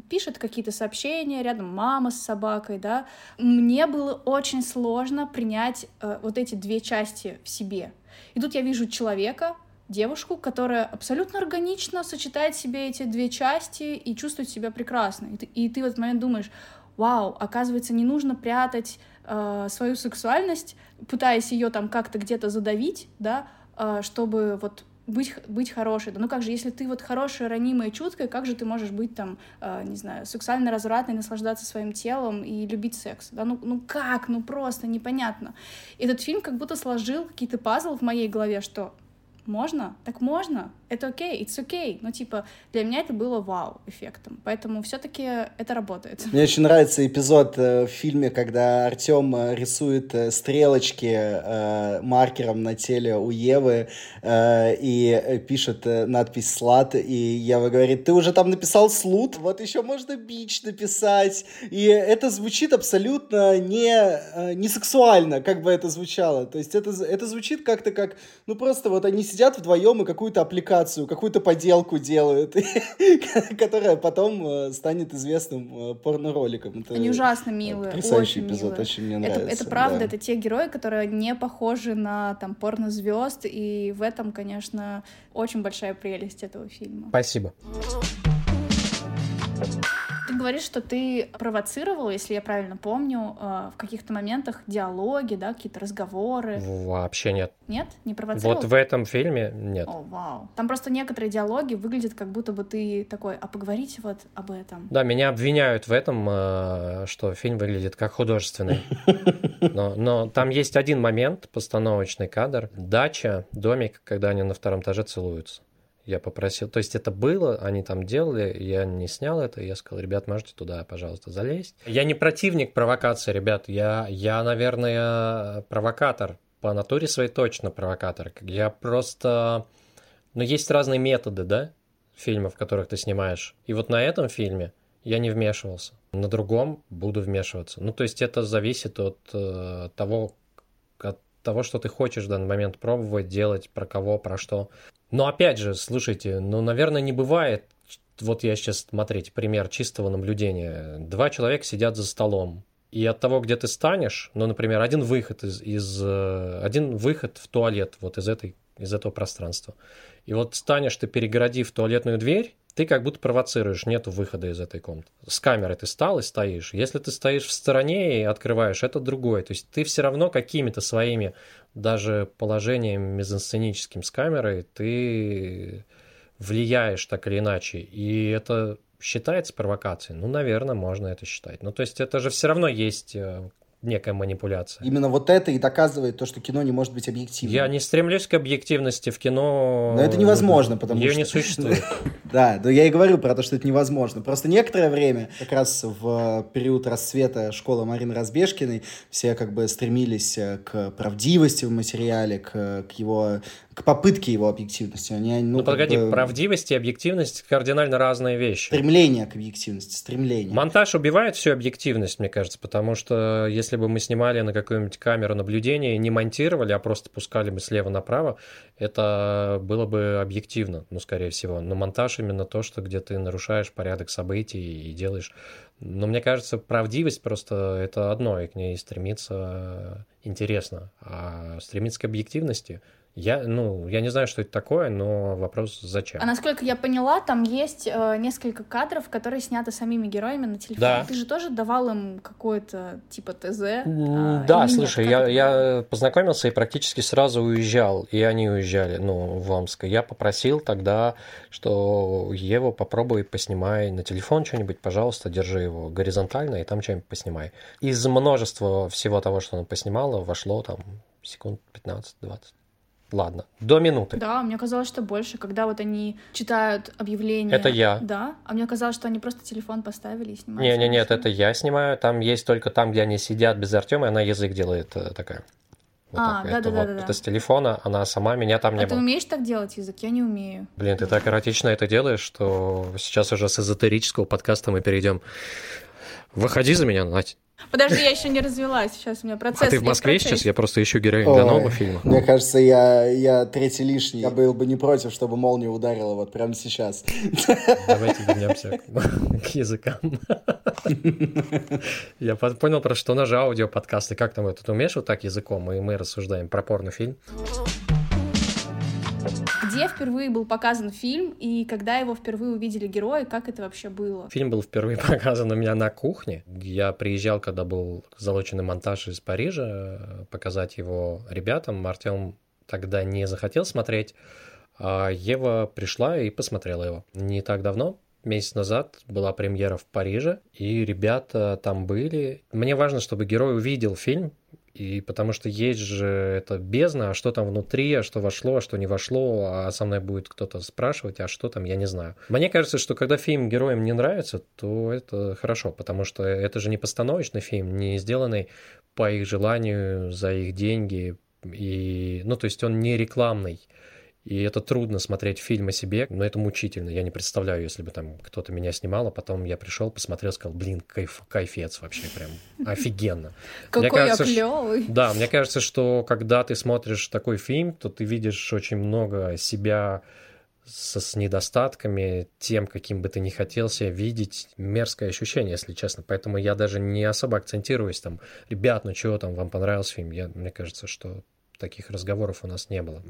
пишет какие-то сообщения, рядом мама с собакой, да. Мне было очень сложно принять э, вот эти две части в себе. И тут я вижу человека, девушку, которая абсолютно органично сочетает в себе эти две части и чувствует себя прекрасно. И ты, и ты в этот момент думаешь, вау, оказывается, не нужно прятать э, свою сексуальность, пытаясь ее там как-то где-то задавить, да, э, чтобы вот быть, быть хорошей. Да ну как же, если ты вот хорошая, ранимая, чуткая, как же ты можешь быть там, э, не знаю, сексуально развратной, наслаждаться своим телом и любить секс? Да ну, ну как? Ну просто непонятно. Этот фильм как будто сложил какие-то пазлы в моей голове, что можно? Так можно? Это окей, okay, it's okay. Ну, типа, для меня это было вау эффектом. Поэтому все-таки это работает. Мне очень нравится эпизод э, в фильме, когда Артем э, рисует э, стрелочки маркером на теле у Евы и пишет надпись «слат», и Ева говорит, ты уже там написал «слут», вот еще можно «бич» написать. И это звучит абсолютно не, не сексуально, как бы это звучало. То есть это, это звучит как-то как, ну, просто вот они сидят вдвоем и какую-то аппликацию, какую-то поделку делают, которая потом э, станет известным э, порно-роликом. Это Они ужасно милые, Потрясающий очень эпизод, милые. очень мне нравится. Это, это правда, да. это те герои, которые не похожи на там порно-звезд, и в этом, конечно, очень большая прелесть этого фильма. Спасибо говоришь, что ты провоцировал, если я правильно помню, э, в каких-то моментах диалоги, да, какие-то разговоры. Вообще нет. Нет? Не провоцировал? Вот в этом фильме нет. О, вау. Там просто некоторые диалоги выглядят, как будто бы ты такой, а поговорите вот об этом. Да, меня обвиняют в этом, э, что фильм выглядит как художественный. Но, но там есть один момент, постановочный кадр. Дача, домик, когда они на втором этаже целуются. Я попросил, то есть это было, они там делали, я не снял это, я сказал, ребят, можете туда, пожалуйста, залезть. Я не противник провокации, ребят, я, я наверное, провокатор, по натуре своей точно провокатор. Я просто... Но есть разные методы, да, фильмов, которых ты снимаешь. И вот на этом фильме я не вмешивался. На другом буду вмешиваться. Ну, то есть это зависит от э, того, от того, что ты хочешь в данный момент пробовать, делать, про кого, про что. Но опять же, слушайте, ну, наверное, не бывает, вот я сейчас, смотрите, пример чистого наблюдения. Два человека сидят за столом, и от того, где ты станешь, ну, например, один выход из, из э, один выход в туалет вот из этой из этого пространства. И вот станешь ты, перегородив туалетную дверь, ты как будто провоцируешь, нету выхода из этой комнаты. С камерой ты стал и стоишь. Если ты стоишь в стороне и открываешь, это другое. То есть ты все равно какими-то своими даже положением мизансценическим с камерой ты влияешь так или иначе. И это считается провокацией? Ну, наверное, можно это считать. Ну, то есть это же все равно есть э, некая манипуляция. Именно вот это и доказывает то, что кино не может быть объективным. Я не стремлюсь к объективности в кино. Но это невозможно, потому Ее что... не существует. Да, да, я и говорю про то, что это невозможно. Просто некоторое время, как раз в период расцвета школы Марины Разбежкиной, все как бы стремились э, к правдивости в материале, к, к его к попытке его объективности. Они, ну, ну погоди, бы... правдивость и объективность кардинально разные вещи. Стремление к объективности, стремление. Монтаж убивает всю объективность, мне кажется, потому что если бы мы снимали на какую-нибудь камеру наблюдения и не монтировали, а просто пускали бы слева направо, это было бы объективно, ну, скорее всего. Но монтаж именно то, что где ты нарушаешь порядок событий и делаешь но мне кажется, правдивость просто это одно, и к ней стремиться интересно. А стремиться к объективности я, ну, я не знаю, что это такое, но вопрос зачем. А насколько я поняла, там есть э, несколько кадров, которые сняты самими героями на телефон. Да. Ты же тоже давал им какое-то типа ТЗ? А, да, слушай, нет? я, я познакомился и практически сразу уезжал, и они уезжали, ну, в Омск. Я попросил тогда, что Еву попробуй поснимай на телефон что-нибудь, пожалуйста, держи его горизонтально и там что-нибудь поснимай. Из множества всего того, что она поснимала, вошло там секунд 15-20. Ладно, до минуты. Да, мне казалось, что больше, когда вот они читают объявления. Это я. Да, а мне казалось, что они просто телефон поставили и снимают. Не, не, нет, это я снимаю. Там есть только там, где они сидят без Артема, и она язык делает э, такая. Вот а, так. да, это да, вот, да, да. Это с телефона, она сама меня там а не ты умеешь так делать язык? Я не умею. Блин, ты так эротично это делаешь, что сейчас уже с эзотерического подкаста мы перейдем. Выходи за меня, Надь. Подожди, я еще не развелась. Сейчас у меня процесс. А ты в Москве процесс. сейчас? Я просто ищу героиню для нового фильма. Мне кажется, я, я третий лишний. Я был бы не против, чтобы молния ударила вот прямо сейчас. Давайте вернемся к языкам. Я понял, про что у нас же аудиоподкасты. Как там это? Ты умеешь вот так языком? И мы рассуждаем про порнофильм. фильм где впервые был показан фильм и когда его впервые увидели герои, как это вообще было? Фильм был впервые показан у меня на кухне. Я приезжал, когда был залоченный монтаж из Парижа, показать его ребятам. Артем тогда не захотел смотреть, а Ева пришла и посмотрела его. Не так давно, месяц назад была премьера в Париже, и ребята там были. Мне важно, чтобы герой увидел фильм, и потому что есть же это бездна, а что там внутри, а что вошло, а что не вошло, а со мной будет кто-то спрашивать, а что там, я не знаю. Мне кажется, что когда фильм героям не нравится, то это хорошо, потому что это же не постановочный фильм, не сделанный по их желанию, за их деньги, и, ну, то есть он не рекламный. И это трудно смотреть фильм о себе, но это мучительно. Я не представляю, если бы там кто-то меня снимал, а потом я пришел, посмотрел, сказал, блин, кайф, кайфец вообще прям офигенно. Какой я клевый. Да, мне кажется, что когда ты смотришь такой фильм, то ты видишь очень много себя со, с недостатками, тем, каким бы ты ни хотел себя видеть, мерзкое ощущение, если честно. Поэтому я даже не особо акцентируюсь там, ребят, ну чего там, вам понравился фильм? Я, мне кажется, что таких разговоров у нас не было.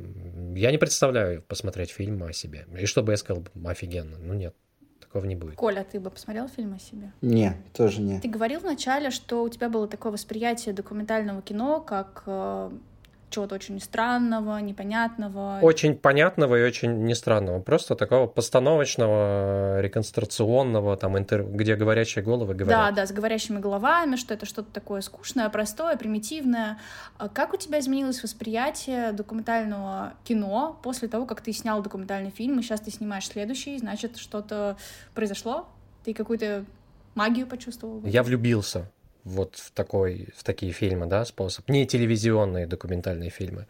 Я не представляю посмотреть фильм о себе. И чтобы я сказал, офигенно. Ну нет, такого не будет. Коля, ты бы посмотрел фильм о себе? Не, тоже нет. Ты говорил вначале, что у тебя было такое восприятие документального кино, как э, чего-то очень странного, непонятного. Очень понятного и очень не странного. Просто такого постановочного, реконструкционного, там, интер... где говорящие головы говорят. Да, да, с говорящими головами, что это что-то такое скучное, простое, примитивное. А как у тебя изменилось восприятие документального кино после того, как ты снял документальный фильм, и сейчас ты снимаешь следующий, значит, что-то произошло? Ты какую-то магию почувствовал? Я влюбился вот в, такой, в такие фильмы, да, способ. Не телевизионные документальные фильмы.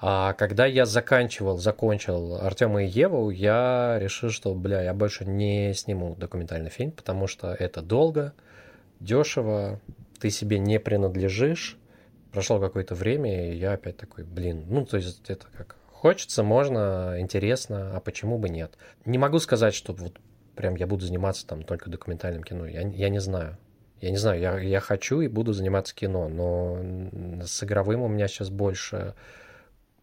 А когда я заканчивал, закончил Артема и Еву, я решил, что, бля, я больше не сниму документальный фильм, потому что это долго, дешево, ты себе не принадлежишь. Прошло какое-то время, и я опять такой, блин, ну, то есть это как хочется, можно, интересно, а почему бы нет? Не могу сказать, что вот прям я буду заниматься там только документальным кино, я, я не знаю. Я не знаю, я, я хочу и буду заниматься кино, но с игровым у меня сейчас больше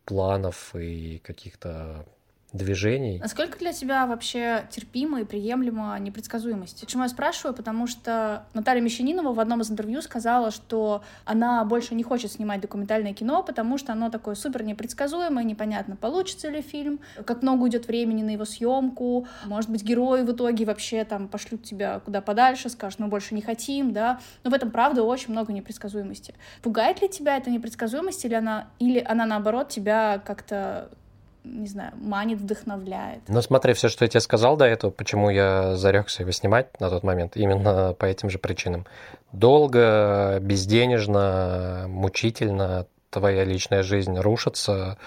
планов и каких-то движений. Насколько для тебя вообще терпимо и приемлемо непредсказуемость? Почему я спрашиваю? Потому что Наталья Мещанинова в одном из интервью сказала, что она больше не хочет снимать документальное кино, потому что оно такое супер непредсказуемое, непонятно, получится ли фильм, как много уйдет времени на его съемку, может быть, герои в итоге вообще там пошлют тебя куда подальше, скажут, мы больше не хотим, да, но в этом, правда, очень много непредсказуемости. Пугает ли тебя эта непредсказуемость, или она, или она, наоборот, тебя как-то не знаю, манит, вдохновляет. Ну, смотри, все, что я тебе сказал до этого, почему я зарекся его снимать на тот момент, именно по этим же причинам. Долго, безденежно, мучительно твоя личная жизнь рушится,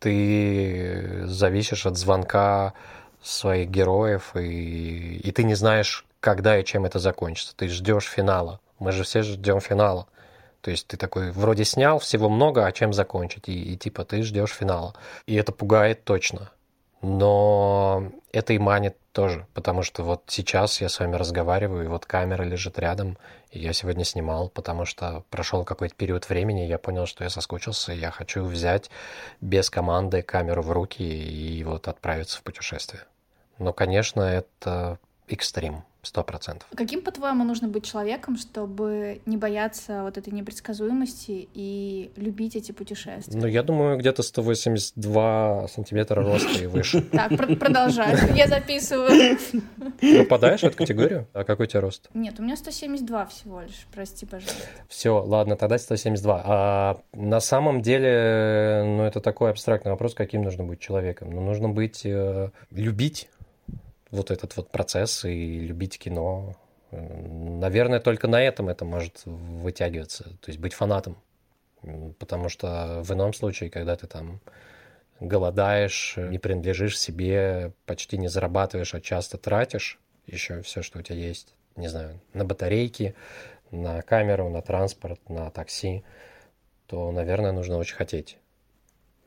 ты зависишь от звонка своих героев, и, и ты не знаешь, когда и чем это закончится. Ты ждешь финала. Мы же все ждем финала. То есть ты такой вроде снял всего много, а чем закончить? И, и типа ты ждешь финала. И это пугает точно. Но это и манит тоже, потому что вот сейчас я с вами разговариваю, и вот камера лежит рядом, и я сегодня снимал, потому что прошел какой-то период времени, и я понял, что я соскучился, и я хочу взять без команды камеру в руки и вот отправиться в путешествие. Но, конечно, это экстрим сто процентов. Каким, по-твоему, нужно быть человеком, чтобы не бояться вот этой непредсказуемости и любить эти путешествия? Ну, я думаю, где-то 182 сантиметра роста и выше. Так, продолжай. Я записываю. Ты попадаешь в эту категорию? А какой у тебя рост? Нет, у меня 172 всего лишь. Прости, пожалуйста. Все, ладно, тогда 172. А на самом деле, ну, это такой абстрактный вопрос, каким нужно быть человеком. Ну, нужно быть, э, любить вот этот вот процесс и любить кино. Наверное, только на этом это может вытягиваться, то есть быть фанатом. Потому что в ином случае, когда ты там голодаешь, не принадлежишь себе, почти не зарабатываешь, а часто тратишь еще все, что у тебя есть, не знаю, на батарейки, на камеру, на транспорт, на такси, то, наверное, нужно очень хотеть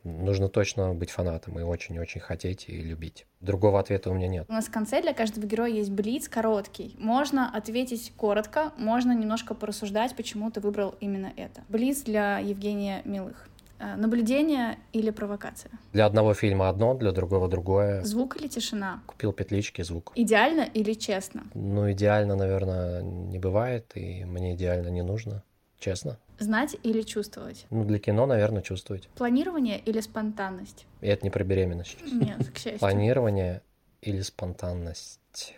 нужно точно быть фанатом и очень-очень хотеть и любить. Другого ответа у меня нет. У нас в конце для каждого героя есть блиц короткий. Можно ответить коротко, можно немножко порассуждать, почему ты выбрал именно это. Блиц для Евгения Милых. Э, наблюдение или провокация? Для одного фильма одно, для другого другое. Звук или тишина? Купил петлички, звук. Идеально или честно? Ну, идеально, наверное, не бывает, и мне идеально не нужно. Честно. Знать или чувствовать? Ну, для кино, наверное, чувствовать. Планирование или спонтанность? И это не про беременность. Нет, к счастью. Планирование или спонтанность?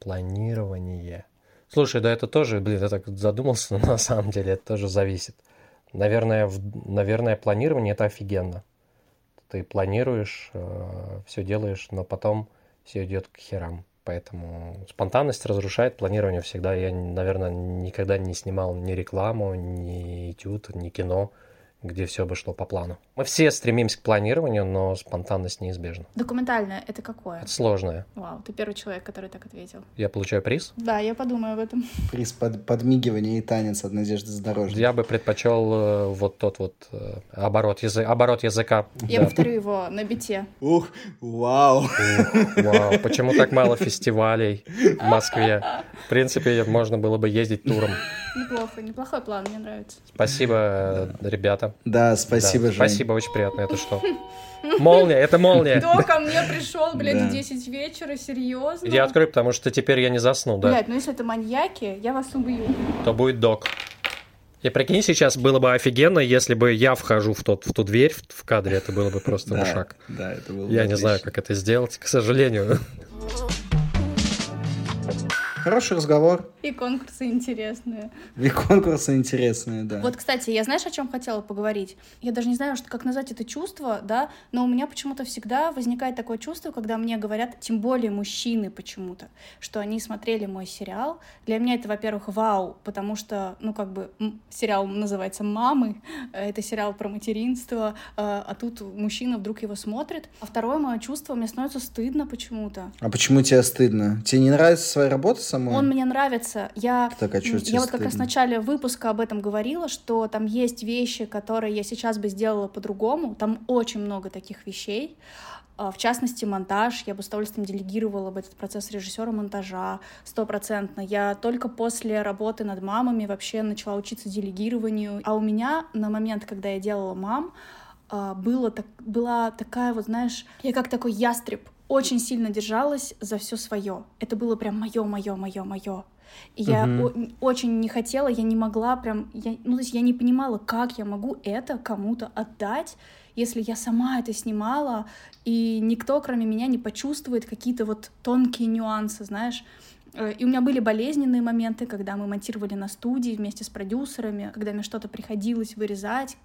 Планирование. Слушай, да это тоже, блин, я так задумался, но на самом деле это тоже зависит. Наверное, в, наверное, планирование это офигенно. Ты планируешь, э, все делаешь, но потом все идет к херам. Поэтому спонтанность разрушает планирование всегда. Я, наверное, никогда не снимал ни рекламу, ни этюд, ни кино где все бы шло по плану. Мы все стремимся к планированию, но спонтанность неизбежна. Документальное — это какое? Это сложное. Вау, ты первый человек, который так ответил. Я получаю приз? Да, я подумаю об этом. Приз под, подмигивание и танец от Надежды Задорожной. Я бы предпочел э, вот тот вот э, оборот, язы... оборот языка. Я да. повторю его на бите. Ух, вау. Ух, вау. Почему так мало фестивалей в Москве? В принципе, можно было бы ездить туром. Неплохо, неплохой план, мне нравится. Спасибо, ребята. Да, спасибо, да. Жень. Спасибо, очень приятно. Это что? Молния, это молния. Кто ко мне пришел, блядь, да. в 10 вечера, серьезно? Я открою, потому что теперь я не засну, да. Блядь, ну если это маньяки, я вас убью. То будет док. И прикинь, сейчас было бы офигенно, если бы я вхожу в, тот, в ту дверь в, в кадре, это было бы просто да, шаг. Да, это было бы Я отлично. не знаю, как это сделать, к сожалению. Хороший разговор. И конкурсы интересные. И конкурсы интересные, да. Вот, кстати, я знаешь, о чем хотела поговорить? Я даже не знаю, что, как назвать это чувство, да, но у меня почему-то всегда возникает такое чувство, когда мне говорят, тем более мужчины почему-то, что они смотрели мой сериал. Для меня это, во-первых, вау, потому что, ну, как бы, сериал называется «Мамы», это сериал про материнство, а, а тут мужчина вдруг его смотрит. А второе мое чувство, мне становится стыдно почему-то. А почему тебе стыдно? Тебе не нравится своя работа самой? Он мне нравится. Я, так, а я вот как раз в начале выпуска об этом говорила, что там есть вещи, которые я сейчас бы сделала по-другому. Там очень много таких вещей. А, в частности, монтаж. Я бы с удовольствием делегировала бы этот процесс режиссера монтажа стопроцентно. Я только после работы над мамами вообще начала учиться делегированию. А у меня на момент, когда я делала мам, а, было так, была такая вот, знаешь, я как такой ястреб, очень сильно держалась за все свое. Это было прям мое, мое, мое, мое. И я uh очень не хотела, я не могла прям, я, ну то есть я не понимала, как я могу это кому-то отдать, если я сама это снимала, и никто, кроме меня, не почувствует какие-то вот тонкие нюансы, знаешь. Э, и у меня были болезненные моменты, когда мы монтировали на студии вместе с продюсерами, когда мне что-то приходилось вырезать,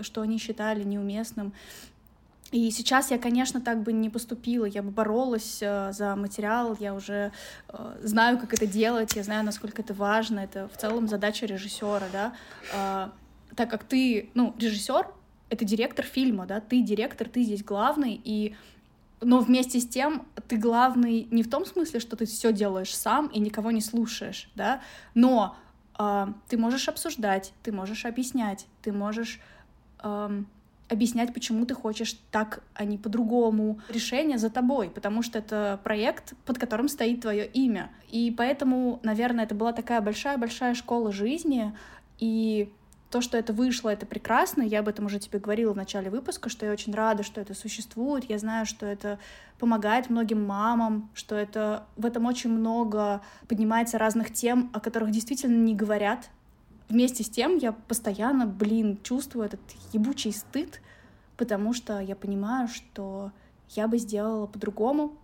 что они считали неуместным. И сейчас я, конечно, так бы не поступила, я бы боролась э, за материал, я уже э, знаю, как это делать, я знаю, насколько это важно, это в целом задача режиссера, да, э, так как ты, ну, режиссер, это директор фильма, да, ты директор, ты здесь главный, и но вместе с тем ты главный не в том смысле, что ты все делаешь сам и никого не слушаешь, да, но э, ты можешь обсуждать, ты можешь объяснять, ты можешь э, объяснять, почему ты хочешь так, а не по-другому. Решение за тобой, потому что это проект, под которым стоит твое имя. И поэтому, наверное, это была такая большая-большая школа жизни, и то, что это вышло, это прекрасно. Я об этом уже тебе говорила в начале выпуска, что я очень рада, что это существует. Я знаю, что это помогает многим мамам, что это в этом очень много поднимается разных тем, о которых действительно не говорят Вместе с тем я постоянно, блин, чувствую этот ебучий стыд, потому что я понимаю, что я бы сделала по-другому,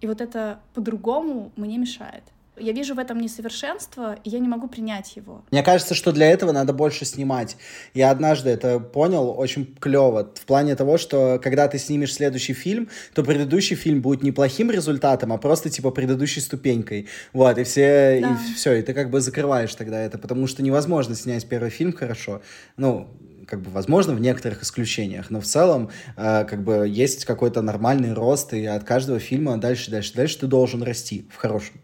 и вот это по-другому мне мешает. Я вижу в этом несовершенство, и я не могу принять его. Мне кажется, что для этого надо больше снимать. Я однажды это понял очень клево. В плане того, что когда ты снимешь следующий фильм, то предыдущий фильм будет неплохим результатом, а просто типа предыдущей ступенькой. Вот, и все, да. и все, и ты как бы закрываешь тогда это, потому что невозможно снять первый фильм хорошо. Ну, как бы возможно в некоторых исключениях, но в целом э, как бы есть какой-то нормальный рост, и от каждого фильма дальше, дальше, дальше ты должен расти в хорошем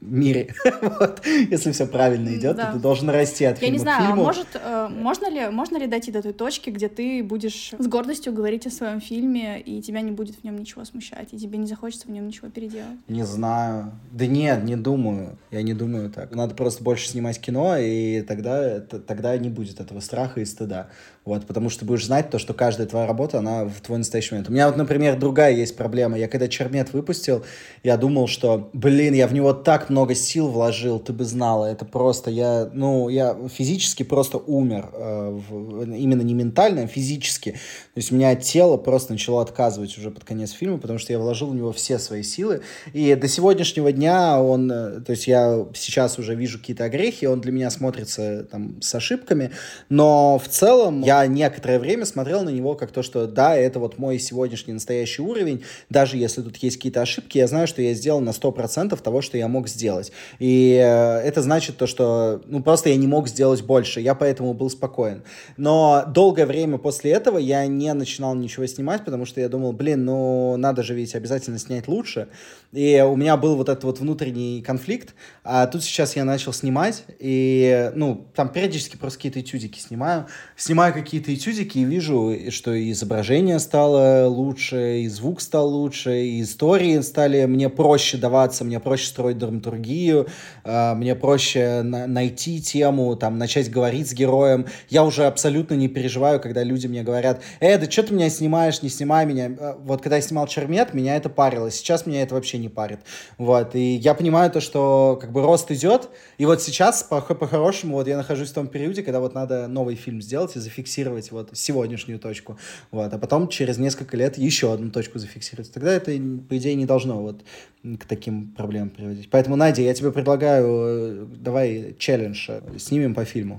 мире. вот. Если все правильно идет, да. то ты должен расти от Я фильма не знаю, к фильму. а может, э, можно, ли, можно ли дойти до той точки, где ты будешь с гордостью говорить о своем фильме, и тебя не будет в нем ничего смущать, и тебе не захочется в нем ничего переделать? Не знаю. Да нет, не думаю. Я не думаю так. Надо просто больше снимать кино, и тогда, тогда не будет этого страха и стыда. Вот, потому что будешь знать то, что каждая твоя работа, она в твой настоящий момент. У меня вот, например, другая есть проблема. Я когда Чермет выпустил, я думал, что, блин, я в него так много сил вложил, ты бы знала. Это просто я, ну, я физически просто умер. Э, в, именно не ментально, а физически. То есть у меня тело просто начало отказывать уже под конец фильма, потому что я вложил в него все свои силы. И до сегодняшнего дня он, э, то есть я сейчас уже вижу какие-то огрехи, он для меня смотрится там с ошибками, но в целом я некоторое время смотрел на него как то, что да, это вот мой сегодняшний настоящий уровень, даже если тут есть какие-то ошибки, я знаю, что я сделал на 100% того, что я мог сделать. И э, это значит то, что ну просто я не мог сделать больше, я поэтому был спокоен. Но долгое время после этого я не начинал ничего снимать, потому что я думал, блин, ну надо же ведь обязательно снять лучше. И у меня был вот этот вот внутренний конфликт, а тут сейчас я начал снимать, и, ну, там периодически просто какие-то этюдики снимаю. Снимаю какие-то этюдики и вижу, что изображение стало лучше, и звук стал лучше, и истории стали мне проще даваться, мне проще строить драматургию, а, мне проще найти тему, там, начать говорить с героем. Я уже абсолютно не переживаю, когда люди мне говорят, э, да что ты меня снимаешь, не снимай меня. А, вот когда я снимал Чермет, меня это парило. Сейчас меня это вообще не парит. Вот, и я понимаю то, что как бы рост идет, и вот сейчас по-хорошему по вот я нахожусь в том периоде, когда вот надо новый фильм сделать и зафиксировать вот сегодняшнюю точку. Вот, а потом через несколько лет еще одну точку зафиксировать. Тогда это, по идее, не должно вот к таким проблемам приводить. Поэтому, Надя, я тебе предлагаю, э, давай челлендж, э, снимем по фильму.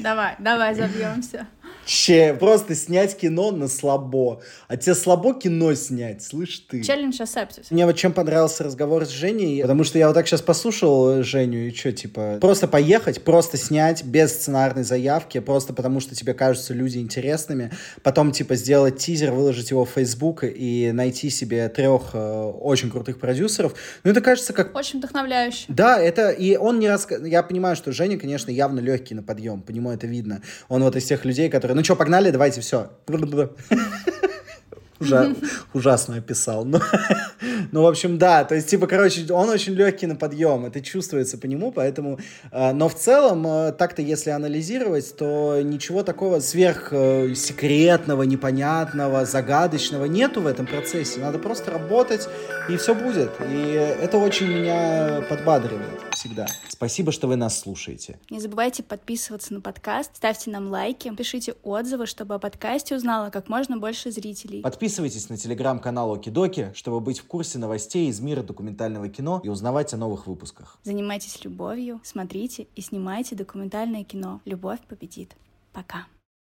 Давай, давай забьемся. Че, просто снять кино на слабо. А тебе слабо кино снять, слышь ты. Челлендж accepted. Мне вот чем понравился разговор с Женей, потому что я вот так сейчас послушал Женю, и что, типа, просто поехать, просто снять без сценарной заявки, просто потому что тебе кажутся люди интересными, потом, типа, сделать тизер, выложить его в Facebook и найти себе трех э, очень крутых продюсеров. Ну, это кажется как... Очень вдохновляюще. Да, это... И он не раз... Я понимаю, что Женя, конечно, явно легкий на подъем, по нему это видно. Он вот из тех людей, которые ну что, погнали, давайте, все. Ужа... ужасно описал. Но... ну, в общем, да, то есть, типа, короче, он очень легкий на подъем, это чувствуется по нему, поэтому... Э, но в целом, э, так-то, если анализировать, то ничего такого сверхсекретного, непонятного, загадочного нету в этом процессе. Надо просто работать, и все будет. И это очень меня подбадривает всегда. Спасибо, что вы нас слушаете. Не забывайте подписываться на подкаст, ставьте нам лайки, пишите отзывы, чтобы о подкасте узнало как можно больше зрителей. Подписывайтесь на телеграм-канал Окидоки, чтобы быть в курсе новостей из мира документального кино и узнавать о новых выпусках. Занимайтесь любовью, смотрите и снимайте документальное кино. Любовь победит. Пока.